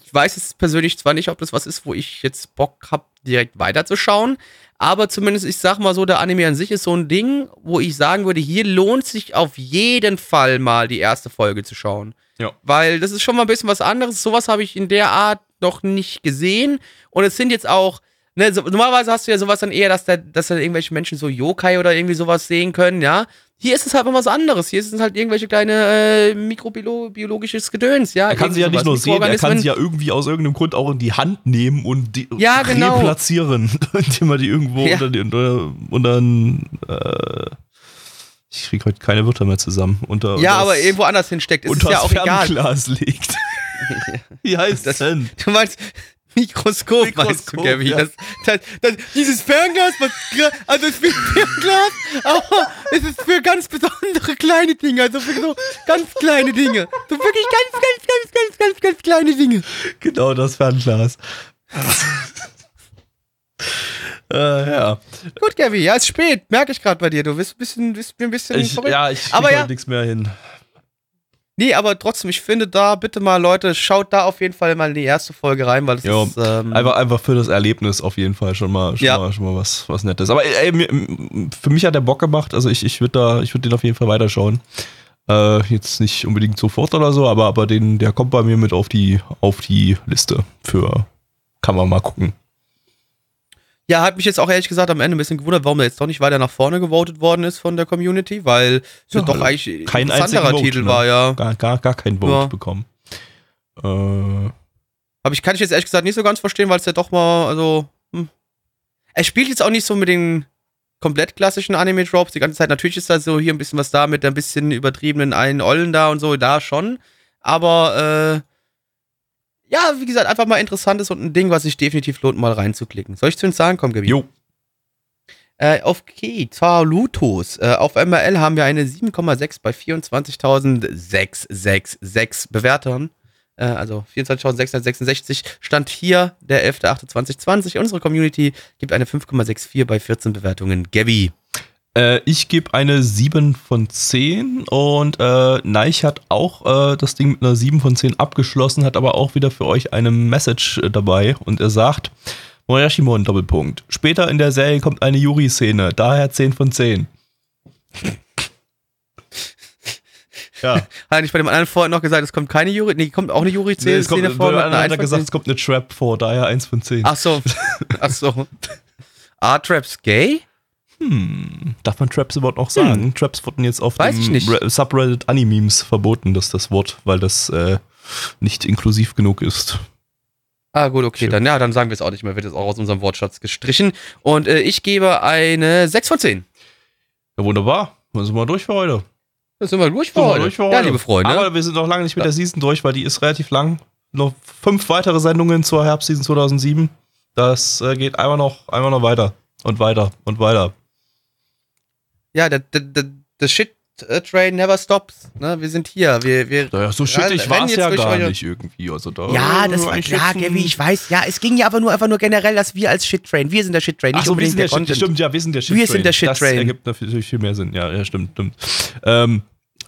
ich weiß jetzt persönlich zwar nicht, ob das was ist, wo ich jetzt Bock habe, direkt weiterzuschauen. Aber zumindest, ich sag mal so, der Anime an sich ist so ein Ding, wo ich sagen würde, hier lohnt sich auf jeden Fall mal die erste Folge zu schauen. Ja. Weil das ist schon mal ein bisschen was anderes. Sowas habe ich in der Art noch nicht gesehen. Und es sind jetzt auch, ne, so, normalerweise hast du ja sowas dann eher, dass da, dass da irgendwelche Menschen so Yokai oder irgendwie sowas sehen können, ja. Hier ist es halt mal was anderes. Hier ist es halt irgendwelche kleine äh, mikrobiologisches Gedöns, ja. Er kann sie ja nicht nur sehen, er kann sie ja irgendwie aus irgendeinem Grund auch in die Hand nehmen und die Ja, genau. replatzieren, indem er die irgendwo Ja. unter, die, unter, unter ein, äh, ich krieg heute keine Wörter mehr zusammen. Unter, Ja, aber das- irgendwo anders hinsteckt. Es unter ja das auch egal. Legt. Wie heißt das denn? Du meinst Mikroskop, meinst du, Mikroskop, Gabby? ja. Das, das, das, dieses Fernglas, was, also es ist Fernglas, aber es ist für ganz besondere kleine Dinge, also für so ganz kleine Dinge. So wirklich ganz, ganz, ganz, ganz, ganz, ganz kleine Dinge. Genau, das Fernglas. äh, ja. Gut, Gabby, ja, ist spät, merke ich gerade bei dir. Du bist ein bisschen, bist mir ein bisschen Ich, verrückt. ja, ich krieg Aber heute ja. nichts mehr hin. Nee, aber trotzdem, ich finde da, bitte mal, Leute, schaut da auf jeden Fall mal in die erste Folge rein, weil es Jo, ist. Ähm, Einfach, einfach für das Erlebnis auf jeden Fall schon mal, schon Ja. mal, schon mal was, was Nettes. Aber ey, für mich hat der Bock gemacht. Also ich, ich würde da, ich würde den auf jeden Fall weiterschauen. Äh, jetzt nicht unbedingt sofort oder so, aber, aber den, der kommt bei mir mit auf die, auf die Liste für, kann man mal gucken. Ja, hat mich jetzt auch ehrlich gesagt am Ende ein bisschen gewundert, warum der jetzt doch nicht weiter nach vorne gewotet worden ist von der Community, weil es ja, doch eigentlich kein ein interessanterer Vote, Titel ne? war, ja. Gar, gar, gar kein Vote Ja. bekommen. Äh, Aber ich kann ich jetzt ehrlich gesagt nicht so ganz verstehen, weil es ja doch mal, also, hm. Er spielt jetzt auch nicht so mit den komplett klassischen Anime-Drops die ganze Zeit. Natürlich ist da so hier ein bisschen was da mit ein bisschen übertriebenen einen Ollen da und so, da schon. Aber, äh, ja, wie gesagt, einfach mal interessant ist und ein Ding, was sich definitiv lohnt, mal reinzuklicken. Soll ich zu den Zahlen kommen, Gabi? jo. Äh, auf Key, Talutos. Äh, auf MRL haben wir eine 7,6 bei 24.666 Bewertern. Äh, also 24.666. Stand hier der 11.8.2020. Unsere Community gibt eine 5,64 bei 14 Bewertungen. Gabby. Äh, ich gebe eine 7 von 10 und äh, Neich hat auch äh, das Ding mit einer 7 von 10 abgeschlossen, hat aber auch wieder für euch eine Message äh, dabei und er sagt, Morashimon, Doppelpunkt. Später in der Serie kommt eine Yuri-Szene, daher 10 von 10. ja, Hat ich bei dem anderen vorhin noch gesagt, es kommt keine Juri, nee, kommt auch eine nee, Juri-Szene es kommt, vor. einer hat 1 von gesagt, 10. es kommt eine Trap vor, daher 1 von 10. Ach so. Ach so. Are Traps gay? Hm, darf man Traps überhaupt noch sagen? Traps wurden jetzt auf Hm. Weiß dem Subreddit Animemes verboten, das das Wort, weil das äh, nicht inklusiv genug ist. Ah, gut, okay, dann, ja, dann sagen wir es auch nicht mehr, wird jetzt auch aus unserem Wortschatz gestrichen. Und äh, ich gebe eine 6 von 10. Ja, wunderbar. Dann sind wir durch für heute. Da sind wir durch für Sind heute. durch für Ja, heute. liebe Freunde. Aber wir sind noch lange nicht mit der Season durch, weil die ist relativ lang. Noch fünf weitere Sendungen zur Herbstseason 2007. Das äh, geht einfach noch, einfach noch weiter und weiter und weiter. Ja, der, der, der, der Shit-Train never stops. Ne? Wir sind hier. Wir, wir Naja, so shittig war's war es ja gar nicht irgendwie. Also da ja, das war klar, Gabby, ich weiß. Ja, es ging ja aber nur einfach nur generell, dass wir als Shit-Train, wir sind der Shit-Train, nicht Ach so, wir unbedingt sind der der Shit, stimmt, ja, wir sind der Shit Wir sind der Shit Das Train. ergibt natürlich viel mehr Sinn. Ja, ja stimmt, stimmt. Ähm,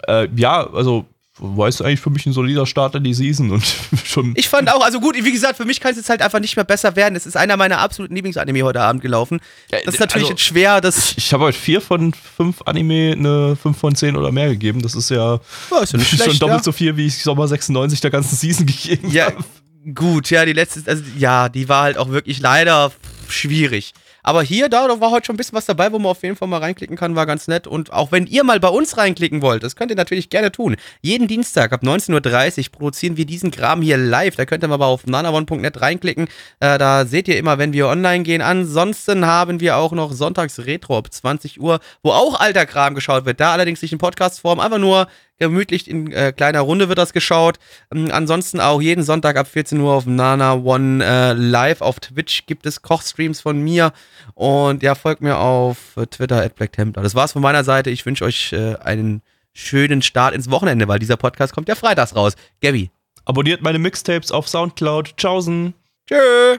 äh, ja, also war es eigentlich für mich ein solider Start in die Season und schon. Ich fand auch, also gut, wie gesagt, für mich kann es jetzt halt einfach nicht mehr besser werden. Es ist einer meiner absoluten Lieblingsanime heute Abend gelaufen. Das ist natürlich Also- jetzt schwer, das ich habe heute vier von fünf Anime eine 5 von 10 oder mehr gegeben. Das ist ja, Ja, ist ja nicht schon schlecht, doppelt ja. so viel, wie ich Sommer 96 der ganzen Season gegeben Ja, habe. gut, ja, die letzte, also ja, die war halt auch wirklich leider schwierig. Aber hier, da, war heute schon ein bisschen was dabei, wo man auf jeden Fall mal reinklicken kann, war ganz nett. Und auch wenn ihr mal bei uns reinklicken wollt, das könnt ihr natürlich gerne tun. Jeden Dienstag ab 19.30 Uhr produzieren wir diesen Kram hier live. Da könnt ihr mal auf nanavon.net reinklicken. Äh, da seht ihr immer, wenn wir online gehen. Ansonsten haben wir auch noch Sonntags Retro ab 20 Uhr, wo auch alter Kram geschaut wird. Da allerdings nicht in Podcast-Form, einfach nur gemütlich in äh, kleiner Runde wird das geschaut. Ähm, ansonsten auch jeden Sonntag ab 14 Uhr auf Nana One äh, live auf Twitch gibt es Kochstreams von mir und ja, folgt mir auf äh, Twitter at BlackTemplar. Das war's von meiner Seite. Ich wünsche euch äh, einen schönen Start ins Wochenende, weil dieser Podcast kommt ja freitags raus. Gabby. Abonniert meine Mixtapes auf Soundcloud. Tschaußen. Tschö.